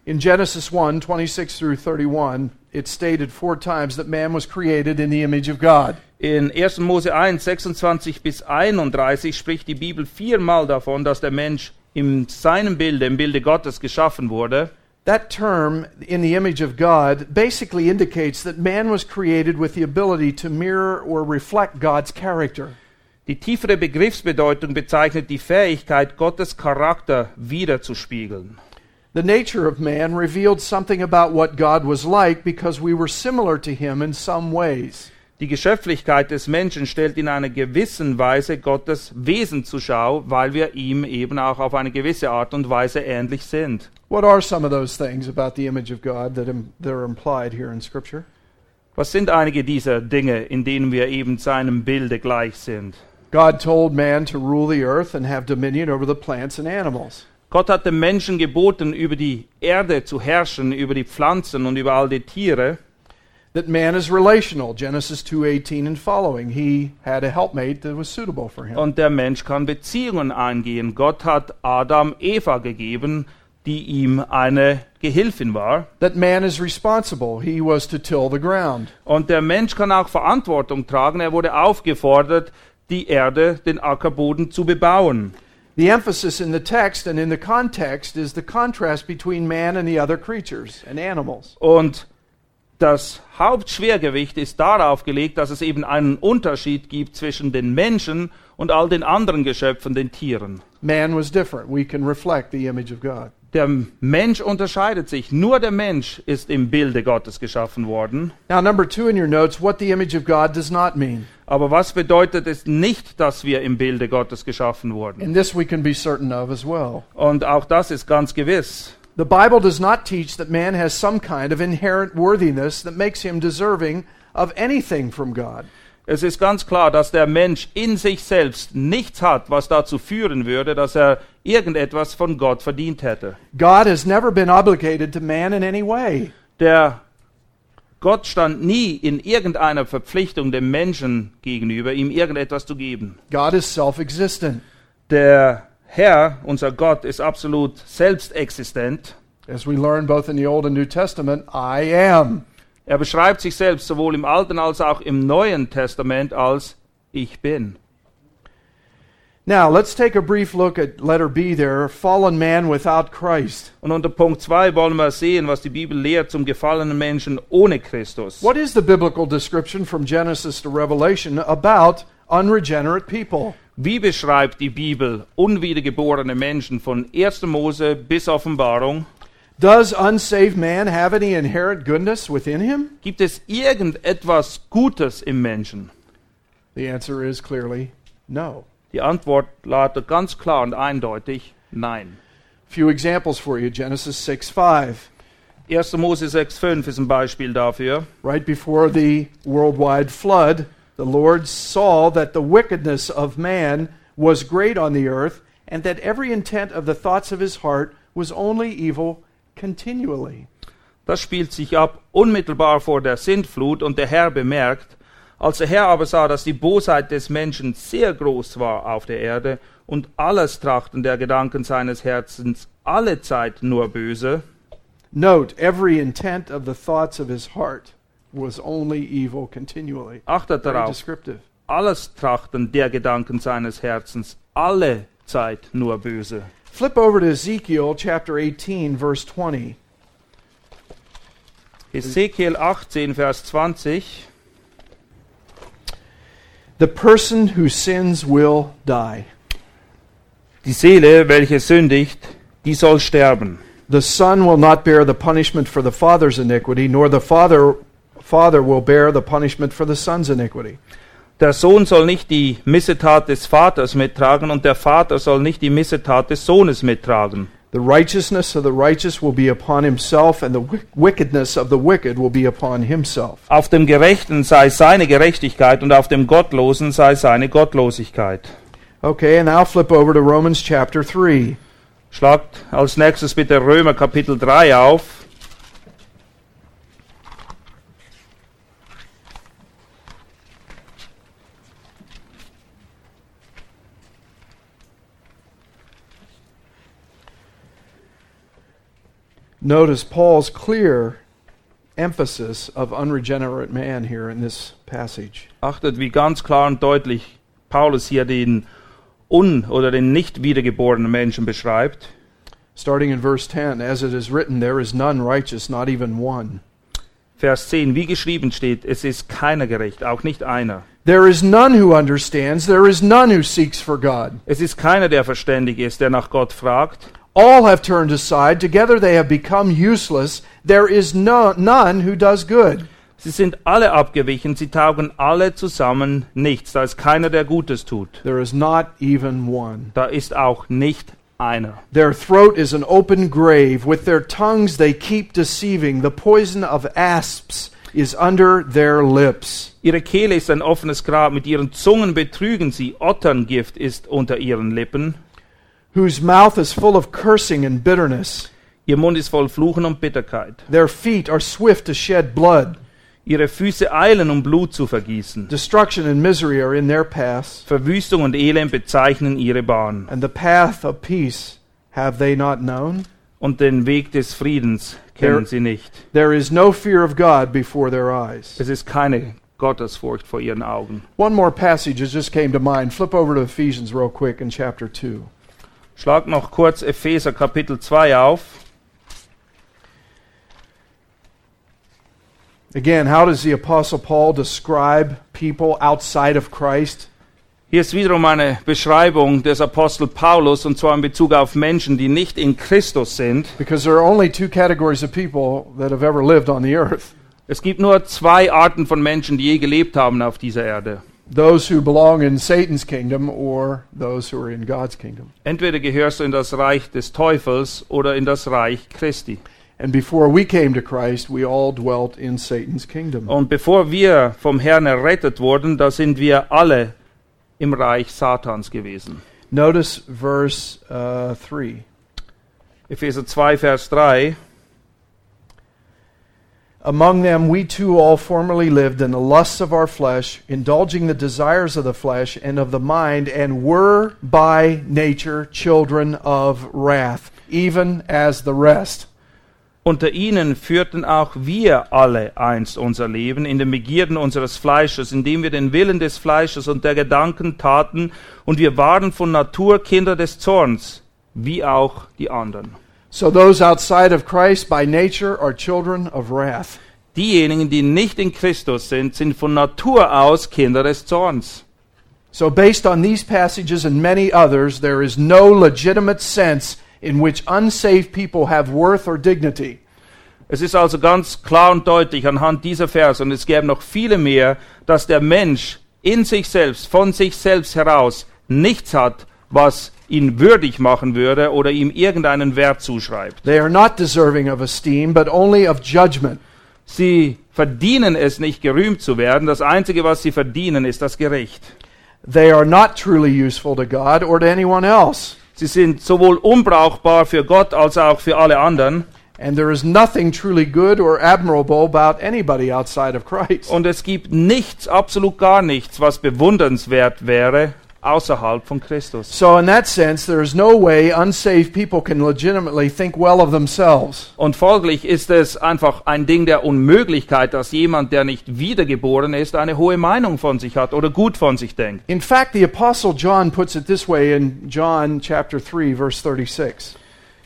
In Genesis 1 26 through 31, it's stated four times that man was created in the image of God.
In 1. Mose 1, 26 bis 31 spricht die Bibel viermal davon, dass der Mensch in seinem Bilde, im Bilde Gottes geschaffen wurde.
That term, in the image of God, basically indicates that man was created with the ability to mirror or reflect God's character.
Die tiefere Begriffsbedeutung bezeichnet die Fähigkeit, Gottes Charakter wiederzuspiegeln.
The nature of man revealed something about what God was like because we were similar to him in some ways.
Die Geschöpflichkeit des Menschen stellt in einer gewissen Weise Gottes Wesen zur Schau, weil wir ihm eben auch auf eine gewisse Art und Weise ähnlich sind.
What are some of those things about the image of God that, im, that are implied here in Scripture?
Was sind einige dieser Dinge, in denen wir eben seinem Bilde gleich sind?
God told man to rule the earth and have dominion over the plants and animals.
Gott hat dem Menschen geboten, über die Erde zu herrschen, über die Pflanzen und über all die Tiere.
That man is relational, Genesis 2:18 and following. He had a helpmate that was suitable for him.
Und der Mensch kann Beziehungen eingehen. Gott hat Adam Eva gegeben, die ihm eine Gehilfin war.
That man is responsible. He was to till the ground.
Und der Mensch kann auch Verantwortung tragen. Er wurde aufgefordert, die Erde, den Ackerboden zu bebauen.
The emphasis in the text and in the context is the contrast between man and the other creatures and animals.
Und das Hauptschwergewicht ist darauf gelegt, dass es eben einen Unterschied gibt zwischen den Menschen und all den anderen Geschöpfen, den Tieren.
Man was different. We can reflect the image of God.
Der Mensch unterscheidet sich. Nur der Mensch ist im Bilde Gottes geschaffen worden.
Now, number two in your notes, what the image of God does not mean.
Aber was bedeutet es nicht, dass wir im Bilde Gottes geschaffen wurden?
And this we can be certain of as well.
Und auch das ist ganz gewiss.
The Bible does not teach that man has some kind of inherent worthiness that makes him deserving of anything from God.
Es ist ganz klar, dass der Mensch in sich selbst nichts hat, was dazu führen würde, dass er irgendetwas von Gott verdient hätte.
God has never been obligated to man in any way.
Der Gott stand nie in irgendeiner Verpflichtung dem Menschen gegenüber, ihm irgendetwas zu geben.
God is self existent.
Der Herr, unser Gott, ist absolut selbstexistent.
As we learn both in the Old and New Testament, I am.
Er beschreibt sich selbst sowohl im Alten als auch im Neuen Testament als ich bin.
Now, let's take a brief look at letter B there fallen man without Christ.
Und unter Punkt 2 wollen wir sehen, was die Bibel lehrt zum gefallenen Menschen ohne Christus.
What is the biblical description from Genesis to Revelation about unregenerate people?
Wie beschreibt die Bibel unwiedergeborene Menschen von 1. Mose bis Offenbarung?
Does unsaved man have any inherent goodness within him?
Gibt es irgendetwas Gutes im Menschen?
The answer is clearly no.
Die Antwort lautet ganz klar und eindeutig nein.
Few examples for you Genesis 6 5.
1. Mose 6,5 ist ein Beispiel dafür.
Right before the worldwide flood, the Lord saw that the wickedness of man was great on the earth, and that every intent of the thoughts of his heart was only evil continually.
Das spielt sich ab unmittelbar vor der Sintflut und der Herr bemerkt, als der Herr aber sah, dass die Bosheit des Menschen sehr groß war auf der Erde und alles Trachten der Gedanken seines Herzens alle Zeit nur böse,
Note, every intent of the thoughts of his heart was only evil continually.
achtet darauf, alles Trachten der Gedanken seines Herzens alle Zeit nur böse.
Flip over to Ezekiel chapter 18, verse 20.
Ezekiel 18, Vers 20.
The person who sins will die.
Die Seele, welche sündigt, die soll sterben.
The son will not bear the punishment for the father's iniquity, nor the father father will bear the punishment for the son's iniquity.
Der Sohn soll nicht die Missetat des Vaters mittragen und der Vater soll nicht die Missetat des Sohnes mittragen.
The righteousness of the righteous will be upon himself, and the wick- wickedness of the wicked will be upon himself.
Auf dem Gerechten sei seine Gerechtigkeit und auf dem Gottlosen sei seine Gottlosigkeit.
Okay, and now flip over to Romans chapter 3.
Schlagt als nächstes bitte Römer Kapitel 3 auf.
Notice Paul's clear emphasis of unregenerate man here in this passage.
Achtet, wie ganz klar und deutlich Paulus hier den un- oder den nicht wiedergeborenen Menschen beschreibt.
Starting in verse 10, as it is written, there is none righteous, not even one.
Vers 10, wie geschrieben steht, es ist keiner gerecht, auch nicht einer.
There is none who understands, there is none who seeks for God.
Es ist keiner, der verständig ist, der nach Gott fragt.
All have turned aside, together they have become useless. There is no, none who does good.
Sie sind alle abgewichen, sie taugen alle zusammen nichts. Da ist keiner, der Gutes tut.
There is not even one.
Da ist auch nicht einer.
Their throat is an open grave. With their tongues they keep deceiving. The poison of asps is under their lips.
Ihre Kehle ist ein offenes Grab, mit ihren Zungen betrügen sie, Otterngift ist unter ihren Lippen,
Whose mouth is full of cursing and bitterness.
ihr Mund ist voll Fluchen und Bitterkeit.
Their feet are swift to shed blood.
Ihre Füße eilen, um Blut zu vergießen.
Destruction and misery are in their paths,
Verwüstung und Elend bezeichnen ihre Bahn.
and the path of peace have they not known?
Und den Weg des Friedens kennen sie nicht.
There is no fear of God before their eyes.
Es ist keine Gottesfurcht vor ihren Augen.
One more passage just came to mind. Flip over to Ephesians real quick in chapter 2.
Schlag noch kurz Epheser Kapitel 2 auf.
Again, how does the Apostle Paul describe people outside of Christ?
Hier ist wiederum eine Beschreibung des Apostel Paulus, und zwar in Bezug auf Menschen, die nicht in Christus sind.
Because there are only two categories of people that have ever lived on the earth
Es gibt nur zwei Arten von Menschen, die je gelebt haben auf dieser Erde.
Those who belong in Satan's kingdom or those who are in God's kingdom.
Entweder gehörst du in das Reich des Teufels oder in das Reich Christi.
And before we came to Christ, we all dwelt in Satan's kingdom.
Und bevor wir vom Herrn errettet wurden, da sind wir alle im Reich Satans gewesen.
Notice verse uh, 3.
Epheser 2, Vers 3.
Among them we too all formerly lived in the lusts of our flesh, indulging the desires of the flesh and of the mind, and were by nature children of wrath, even as the rest.
Unter ihnen führten auch wir alle einst unser Leben in den Begierden unseres Fleisches, indem wir den Willen des Fleisches und der Gedanken taten, und wir waren von Natur Kinder des Zorns, wie auch die anderen.
So those outside of Christ by nature are children of wrath.
Diejenigen, die nicht in Christus sind, sind von Natur aus Kinder des Zorns.
So, based on these passages and many others, there is no legitimate sense in which unsaved people have worth or dignity.
Es ist also ganz klar und deutlich anhand dieser Verse, und es gäbe noch viele mehr, dass der Mensch in sich selbst, von sich selbst heraus, nichts hat, was ihn würdig machen würde oder ihm irgendeinen Wert zuschreibt.
They are not deserving of esteem, but only of judgment.
Sie verdienen es nicht, gerühmt zu werden. Das Einzige, was sie verdienen, ist das Gericht.
They are not truly useful to God or to anyone else.
Sie sind sowohl unbrauchbar für Gott als auch für alle anderen.
And there is nothing truly good or admirable about anybody outside of Christ.
Und es gibt nichts, absolut gar nichts, was bewundernswert wäre außerhalb von Christus.
So, in that sense, there is no way unsaved people can legitimately think well of themselves.
Und folglich ist es einfach ein Ding der Unmöglichkeit, dass jemand, der nicht wiedergeboren ist, eine hohe Meinung von sich hat oder gut von sich denkt.
In fact, the Apostle John puts it this way in John chapter 3, verse 36.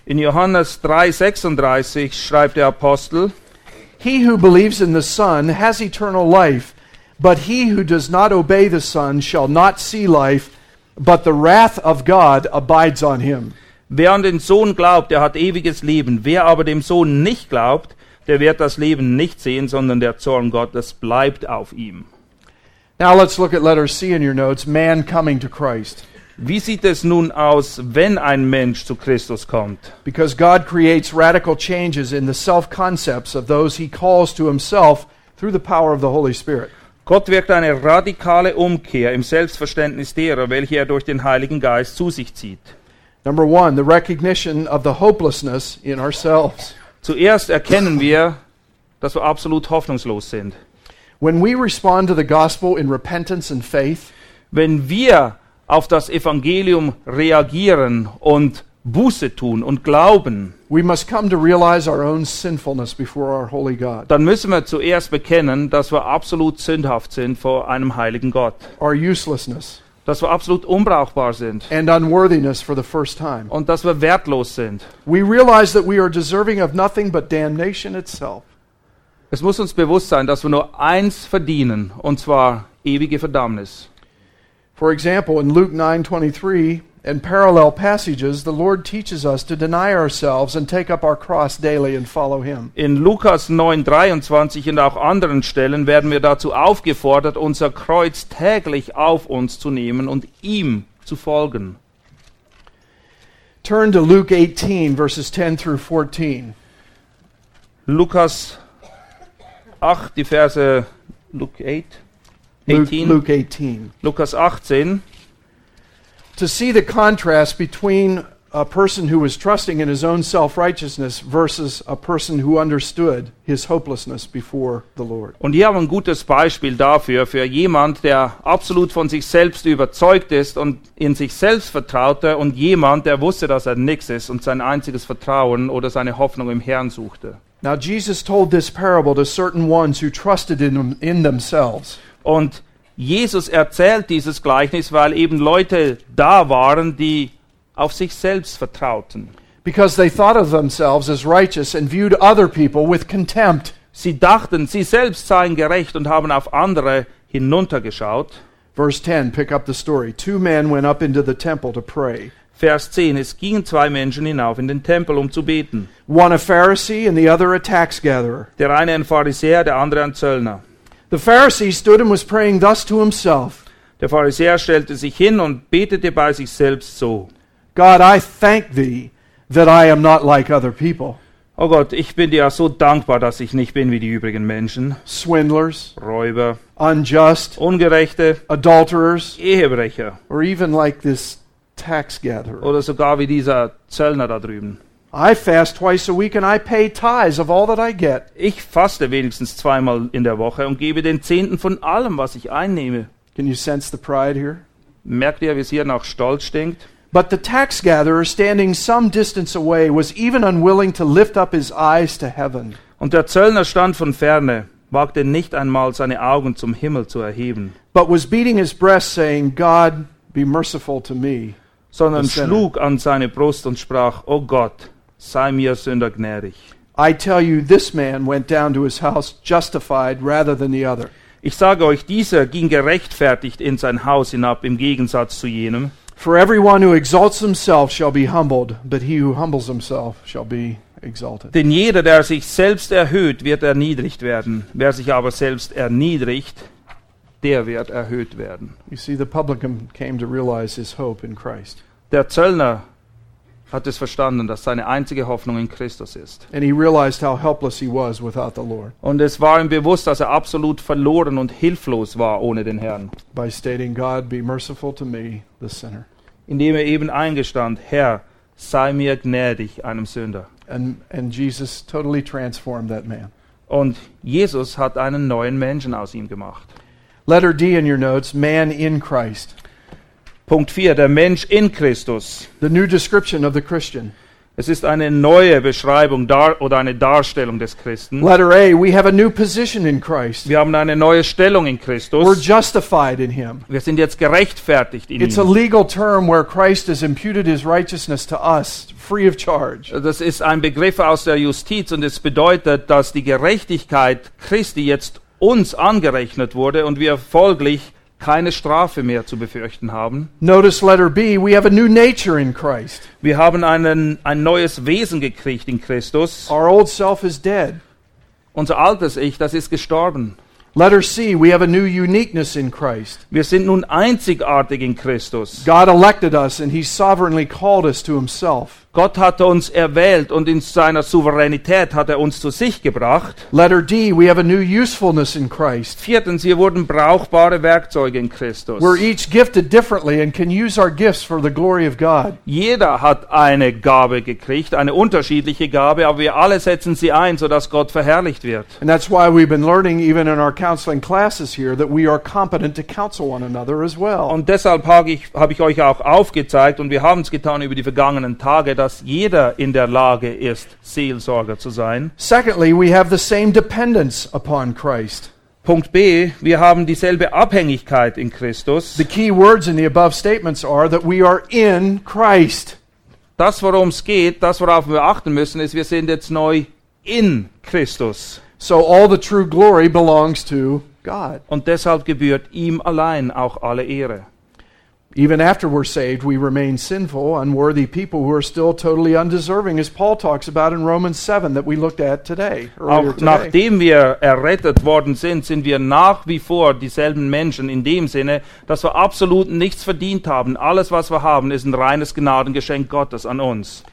In Johannes 3,36 schreibt der Apostel,
He who believes in the Son has eternal life, but he who does not obey the Son shall not see life, but the wrath of God abides on him.
wer an den Sohn glaubt, der hat ewiges Leben. Wer aber dem Sohn nicht glaubt, der wird das Leben nicht sehen, sondern der Zorn Gottes bleibt auf ihm.
Now let's look at letter C in your notes man coming to Christ.
Wie sieht es nun aus, wenn ein Mensch zu Christus kommt?
Because God creates radical changes in the self concepts of those he calls to himself through the power of the Holy Spirit.
Gott wirkt eine radikale Umkehr im Selbstverständnis derer, welche er durch den Heiligen Geist zu sich zieht.
Number one, the recognition of the hopelessness in ourselves.
Zuerst erkennen wir, dass wir absolut hoffnungslos sind.
When we respond to the gospel in repentance and faith,
Wenn wir auf das Evangelium reagieren und Buße tun und glauben,
we must come to realize our own sinfulness before our holy God,
dann müssen wir zuerst bekennen, dass wir absolut sündhaft sind vor einem heiligen Gott.
our uselessness.
dass wir absolut unbrauchbar sind
and unworthiness for the first time.
und dass wir wertlos sind.
We realize that we are deserving of nothing but damnation itself.
Es muss uns bewusst sein, dass wir nur eins verdienen, und zwar ewige Verdammnis.
For example, in Luke 9:23 and parallel passages, the Lord teaches us to deny ourselves and take up our cross daily and follow him.
In Lukas 9:23 und auch anderen Stellen werden wir dazu aufgefordert, unser Kreuz täglich auf uns zu nehmen und ihm zu folgen.
Turn to Luke 18 verses 10 through 14.
Lukas 8, die Verse Luke 8,
Luke,
18,
Luke 18.
Lukas 18.
To see the contrast between a person who was trusting in his own self-righteousness versus a person who understood his hopelessness before the Lord.
Und hier haben wir ein gutes Beispiel dafür, für jemand, der absolut von sich selbst überzeugt ist und in sich selbst vertraute und jemand, der wusste, dass er nichts ist und sein einziges Vertrauen oder seine Hoffnung im Herrn suchte.
Now Jesus told this parable to certain ones who trusted in, in themselves.
Und Jesus erzählt dieses Gleichnis, weil eben Leute da waren, die auf sich selbst vertrauten.
because they thought of themselves as righteous and viewed other people with contempt.
Sie dachten, sie selbst seien gerecht und haben auf andere hinuntergeschaut.
Verse 10, pick up the story. Two men went up into the temple to pray.
Vers 10. Es gingen zwei Menschen hinauf in den Tempel, um zu beten.
One a Pharisee and the other a tax gatherer.
Der eine ein Pharisäer, der andere ein Zöllner.
The Pharisee stood and was praying thus to himself
Der Pharisäer stellte sich hin und betete bei sich selbst so.
God, I thank thee that I am not like other people
Oh Gott, ich bin dir so dankbar, dass ich nicht bin wie die übrigen Menschen.
swindlers,
Räuber,
unjust,
Ungerechte,
adulterers,
Ehebrecher
or even like this tax gatherer.
oder sogar wie dieser Zöllner da drüben.
I fast twice a week and I pay tithes of all that I get.
Ich faste wenigstens zweimal in der Woche und gebe den Zehnten von allem, was ich einnehme.
Can you sense the pride here?
Merkt ihr, wie es hier nach Stolz stinkt?
But the tax gatherer, standing some distance away, was even unwilling to lift up his eyes to heaven,
Und der Zöllner stand von ferne, wagte nicht einmal seine Augen zum Himmel zu erheben,
but was beating his breast, saying, God, be merciful to me.
sondern schlug an seine Brust und sprach, O Gott, sei mir Sünder gnädig.
I tell you, this man went down to his house justified rather than the other.
Ich sage euch, dieser ging gerechtfertigt in sein Haus hinab, im Gegensatz zu jenem.
For everyone who exalts himself shall be humbled, but he who humbles himself shall be exalted.
Denn jeder, der sich selbst erhöht, wird erniedrigt werden. Wer sich aber selbst erniedrigt, der wird erhöht werden.
You see, the publican came to realize his hope in Christ.
Der Zöllner hat es verstanden, dass seine einzige Hoffnung in Christus ist.
And he realized how helpless he was without the Lord
Und es war ihm bewusst, dass er absolut verloren und hilflos war ohne den Herrn.
by stating, God, be merciful to me, the sinner.
Indem er eben eingestand, Herr, sei mir gnädig, einem Sünder.
And, and Jesus totally transformed that man.
Und Jesus hat einen neuen Menschen aus ihm gemacht.
Letter D in your notes man in Christ.
Punkt 4, der Mensch in Christus.
The new description of the Christian.
Es ist eine neue Beschreibung dar oder eine Darstellung des Christen.
Letter A, we have a new position in Christ.
Wir haben eine neue Stellung in
We're
Christus.
justified in him.
Wir sind jetzt gerechtfertigt in
It's a
ihm.
legal term where Christ has imputed his righteousness to us free of charge.
Das ist ein Begriff aus der Justiz und es bedeutet, dass die Gerechtigkeit Christi jetzt uns angerechnet wurde und wir folglich keine Strafe mehr zu befürchten haben.
Notice letter B, we have a new nature in Christ.
Wir haben einen, ein neues Wesen gekriegt in Christus.
Our old self is dead.
Unser altes Ich, das ist gestorben.
Letter C, we have a new uniqueness in Christ.
Wir sind nun einzigartig in Christus.
God elected us and he sovereignly called us to himself.
Gott hat uns erwählt und in seiner Souveränität hat er uns zu sich gebracht.
Letter D, we have a new usefulness in Christ.
Viertens, wir wurden brauchbare Werkzeuge in Christus.
We're each gifted differently and can use our gifts for the glory of God.
Jeder hat eine Gabe gekriegt, eine unterschiedliche Gabe, aber wir alle setzen sie ein, sodass Gott verherrlicht wird.
And that's why we've been learning, even in our counseling classes here, that we are competent to counsel one another as well.
Und deshalb habe ich, habe ich euch auch aufgezeigt, und wir haben es getan über die vergangenen Tage, dass jeder in der Lage ist, Seelsorger zu sein.
Secondly, we have the same dependence upon Christ.
Punkt B, wir haben dieselbe Abhängigkeit in Christus.
The key words in the above statements are that we are in Christ.
Das, worum es geht, das, worauf wir achten müssen, ist, wir sind jetzt neu in Christus.
So all the true glory belongs to God.
Und deshalb gebührt ihm allein auch alle Ehre.
Even after we're saved, we remain sinful, unworthy people who are still totally undeserving, as Paul talks about in Romans 7 that we looked at today.
Auch
today.
nachdem wir errettet worden sind, sind wir nach wie vor dieselben Menschen in dem Sinne, dass wir absolut nichts verdient haben. Alles, was wir haben, ist ein reines Gnadengeschenk Gottes an uns.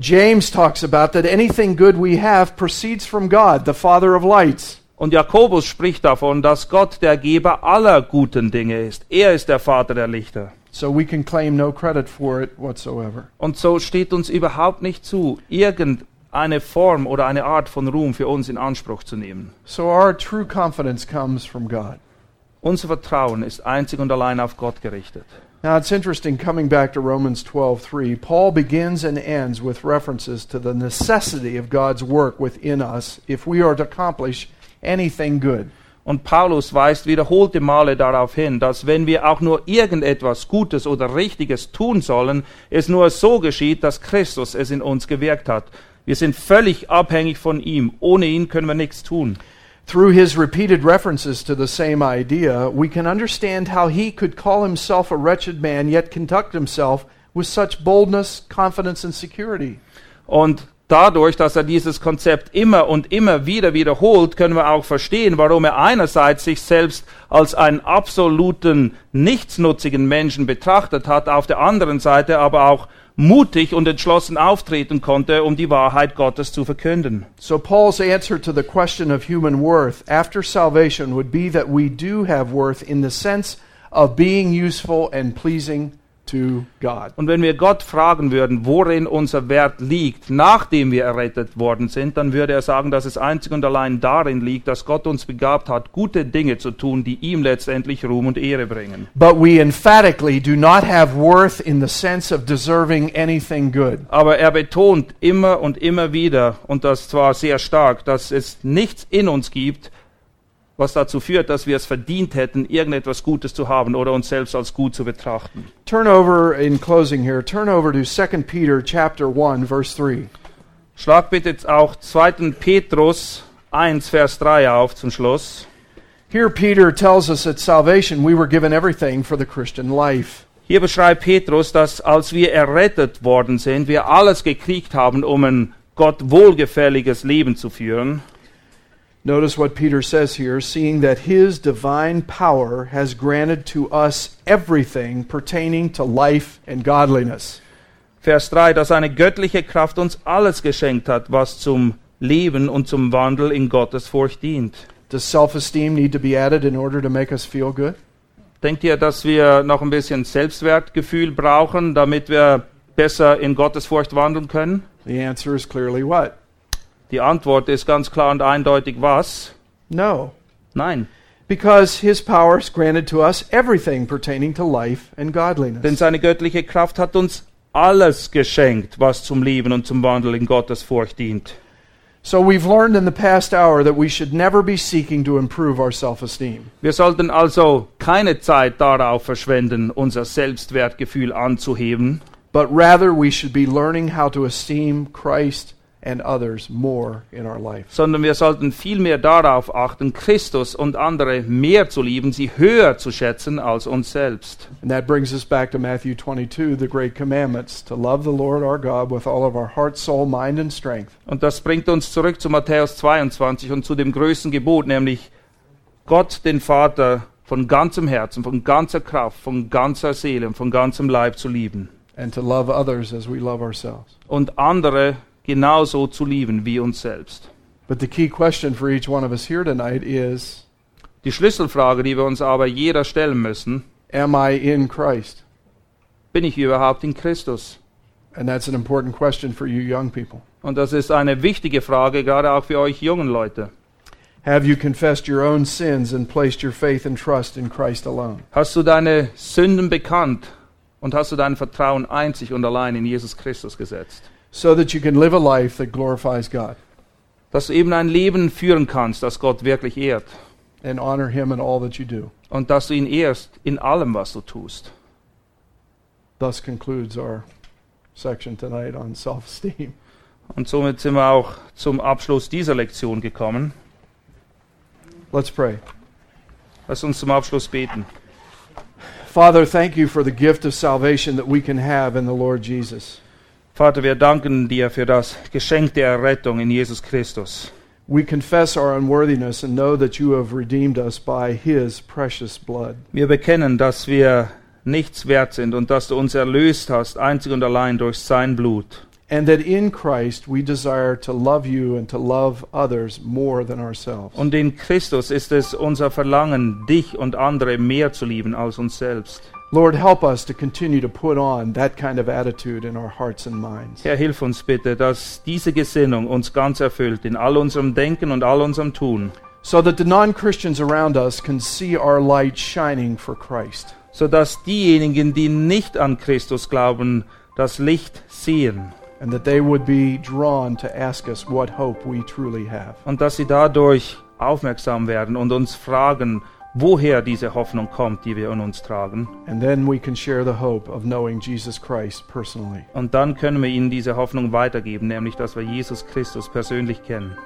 James talks about that anything good we have proceeds from God, the Father of lights.
Und Jakobus spricht davon, dass Gott der Geber aller guten Dinge ist. Er ist der Vater der Lichter.
So we can claim no credit for it whatsoever.
Und so steht uns überhaupt nicht zu, irgendeine Form oder eine Art von Ruhm für uns in Anspruch zu nehmen.
So our true confidence comes from God.
Unser Vertrauen ist einzig und allein auf Gott gerichtet.
Now it's interesting coming back to Romans 12:3. Paul begins and ends with references to the necessity of God's work within us if we are to accomplish anything good.
Und Paulus weist wiederholte Male darauf hin, dass wenn wir auch nur irgendetwas Gutes oder Richtiges tun sollen, es nur so geschieht, dass Christus es in uns gewirkt hat. Wir sind völlig abhängig von ihm. Ohne ihn können wir nichts tun.
Through his repeated references to the same idea, we can understand how he could call himself a wretched man yet conduct himself with such boldness, confidence and security.
Und dadurch, dass er dieses Konzept immer und immer wieder wiederholt, können wir auch verstehen, warum er einerseits sich selbst als einen absoluten, nichtsnutzigen Menschen betrachtet hat, auf der anderen Seite aber auch mutig und entschlossen auftreten konnte, um die Wahrheit Gottes zu verkünden.
So Paul's answer to the question of human worth after salvation would be that we do have worth in the sense of being useful and pleasing to God.
Und wenn wir Gott fragen würden, worin unser Wert liegt, nachdem wir errettet worden sind, dann würde er sagen, dass es einzig und allein darin liegt, dass Gott uns begabt hat, gute Dinge zu tun, die ihm letztendlich Ruhm und Ehre bringen.
But we emphatically do not have worth in the sense of deserving anything good.
Aber er betont immer und immer wieder, und das zwar sehr stark, dass es nichts in uns gibt, was dazu führt, dass wir es verdient hätten, irgendetwas Gutes zu haben oder uns selbst als gut zu betrachten.
Turn over in closing here. Turn over to 2 Peter chapter 1 verse 3.
Schlag bitte auch 2. Petrus 1, Vers 3 auf zum Schluss.
Here Peter tells us at salvation we were given everything for the Christian life.
Hier beschreibt Petrus, dass als wir errettet worden sind, wir alles gekriegt haben, um ein Gott wohlgefälliges Leben zu führen.
Notice what Peter says here, seeing that his divine power has granted to us everything pertaining to life and godliness.
Vers 3, dass seine göttliche Kraft uns alles geschenkt hat, was zum Leben und zum Wandel in Gottes Furcht dient.
Does self esteem need to be added in order to make us feel good?
Denkt ihr, dass wir noch ein bisschen Selbstwertgefühl brauchen, damit wir besser in Gottes Furcht wandeln können?
The answer is clearly what?
Die Antwort ist ganz klar und eindeutig was?
No.
Nein.
Because his power has granted to us everything pertaining to life and
Denn
godliness.
seine göttliche Kraft hat uns alles geschenkt, was zum Leben und zum Wandel in Gottes Furcht dient.
So we've learned in the past hour that we should never be seeking to improve our self esteem.
Wir sollten also keine Zeit darauf verschwenden, unser Selbstwertgefühl anzuheben,
but rather we should be learning how to esteem Christ and others more in our life.
sondern wir sollten vielmehr darauf achten, Christus und andere mehr zu lieben, sie höher zu schätzen als uns selbst.
And that brings us back to Matthew 22, the great commandments to love the Lord our God with all of our heart, soul, mind, and strength,
Und das bringt uns zurück zu Matthäus 22 und zu dem größten Gebot, nämlich Gott, den Vater, von ganzem Herzen, von ganzer Kraft, von ganzer Seele und von ganzem Leib zu lieben
and to love others as we love ourselves.
und andere genauso zu lieben wie uns selbst.
But the key question for each one of us here tonight is
Die Schlüsselfrage, die wir uns aber jeder stellen müssen,
Am I in Christ?
bin ich überhaupt in Christus?
And that's an important question for you young people.
Und das ist eine wichtige Frage, gerade auch für euch jungen Leute.
Have you confessed your own sins and placed your faith and trust in Christ alone?
Hast du deine Sünden bekannt und hast du dein Vertrauen einzig und allein in Jesus Christus gesetzt?
So that you can live a life that glorifies God.
Dass du eben ein Leben führen kannst, das Gott wirklich ehrt.
and honor Him in all that you do.
und dass du ihn ehrst in allem, was du tust.
Thus concludes our section tonight on self esteem.
Und somit sind wir auch zum Abschluss dieser Lektion gekommen.
Let's pray.
Lass uns zum Abschluss beten.
Father, thank you for the gift of salvation that we can have in the Lord Jesus.
Vater, wir danken dir für das Geschenk der Errettung in Jesus Christus.
We confess our unworthiness and know that you have redeemed us by His precious blood.
Wir bekennen, dass wir nichts wert sind und dass du uns erlöst hast, einzig und allein durch sein Blut.
And that in Christ we desire to love you and to love others more than ourselves.
Und in Christus ist es unser Verlangen, dich und andere mehr zu lieben als uns selbst.
Lord, help us to continue to put on that kind of attitude in our hearts and minds.
Herr, hilf uns bitte, dass diese Gesinnung uns ganz erfüllt in all unserem Denken und all unserem Tun,
so that the non Christians around us can see our light shining for Christ.
sodass diejenigen, die nicht an Christus glauben, das Licht sehen
And that they would be drawn to ask us what hope we truly have.
und dass sie dadurch aufmerksam werden und uns fragen, woher diese Hoffnung kommt, die wir in uns tragen.
And then we can share the hope of knowing Jesus Christ personally.
Und dann können wir ihnen diese Hoffnung weitergeben, nämlich dass wir Jesus Christus persönlich kennen.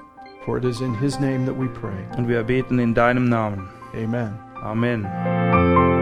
For it is in His name that we pray.
Und wir beten in deinem Namen.
Amen.
Amen.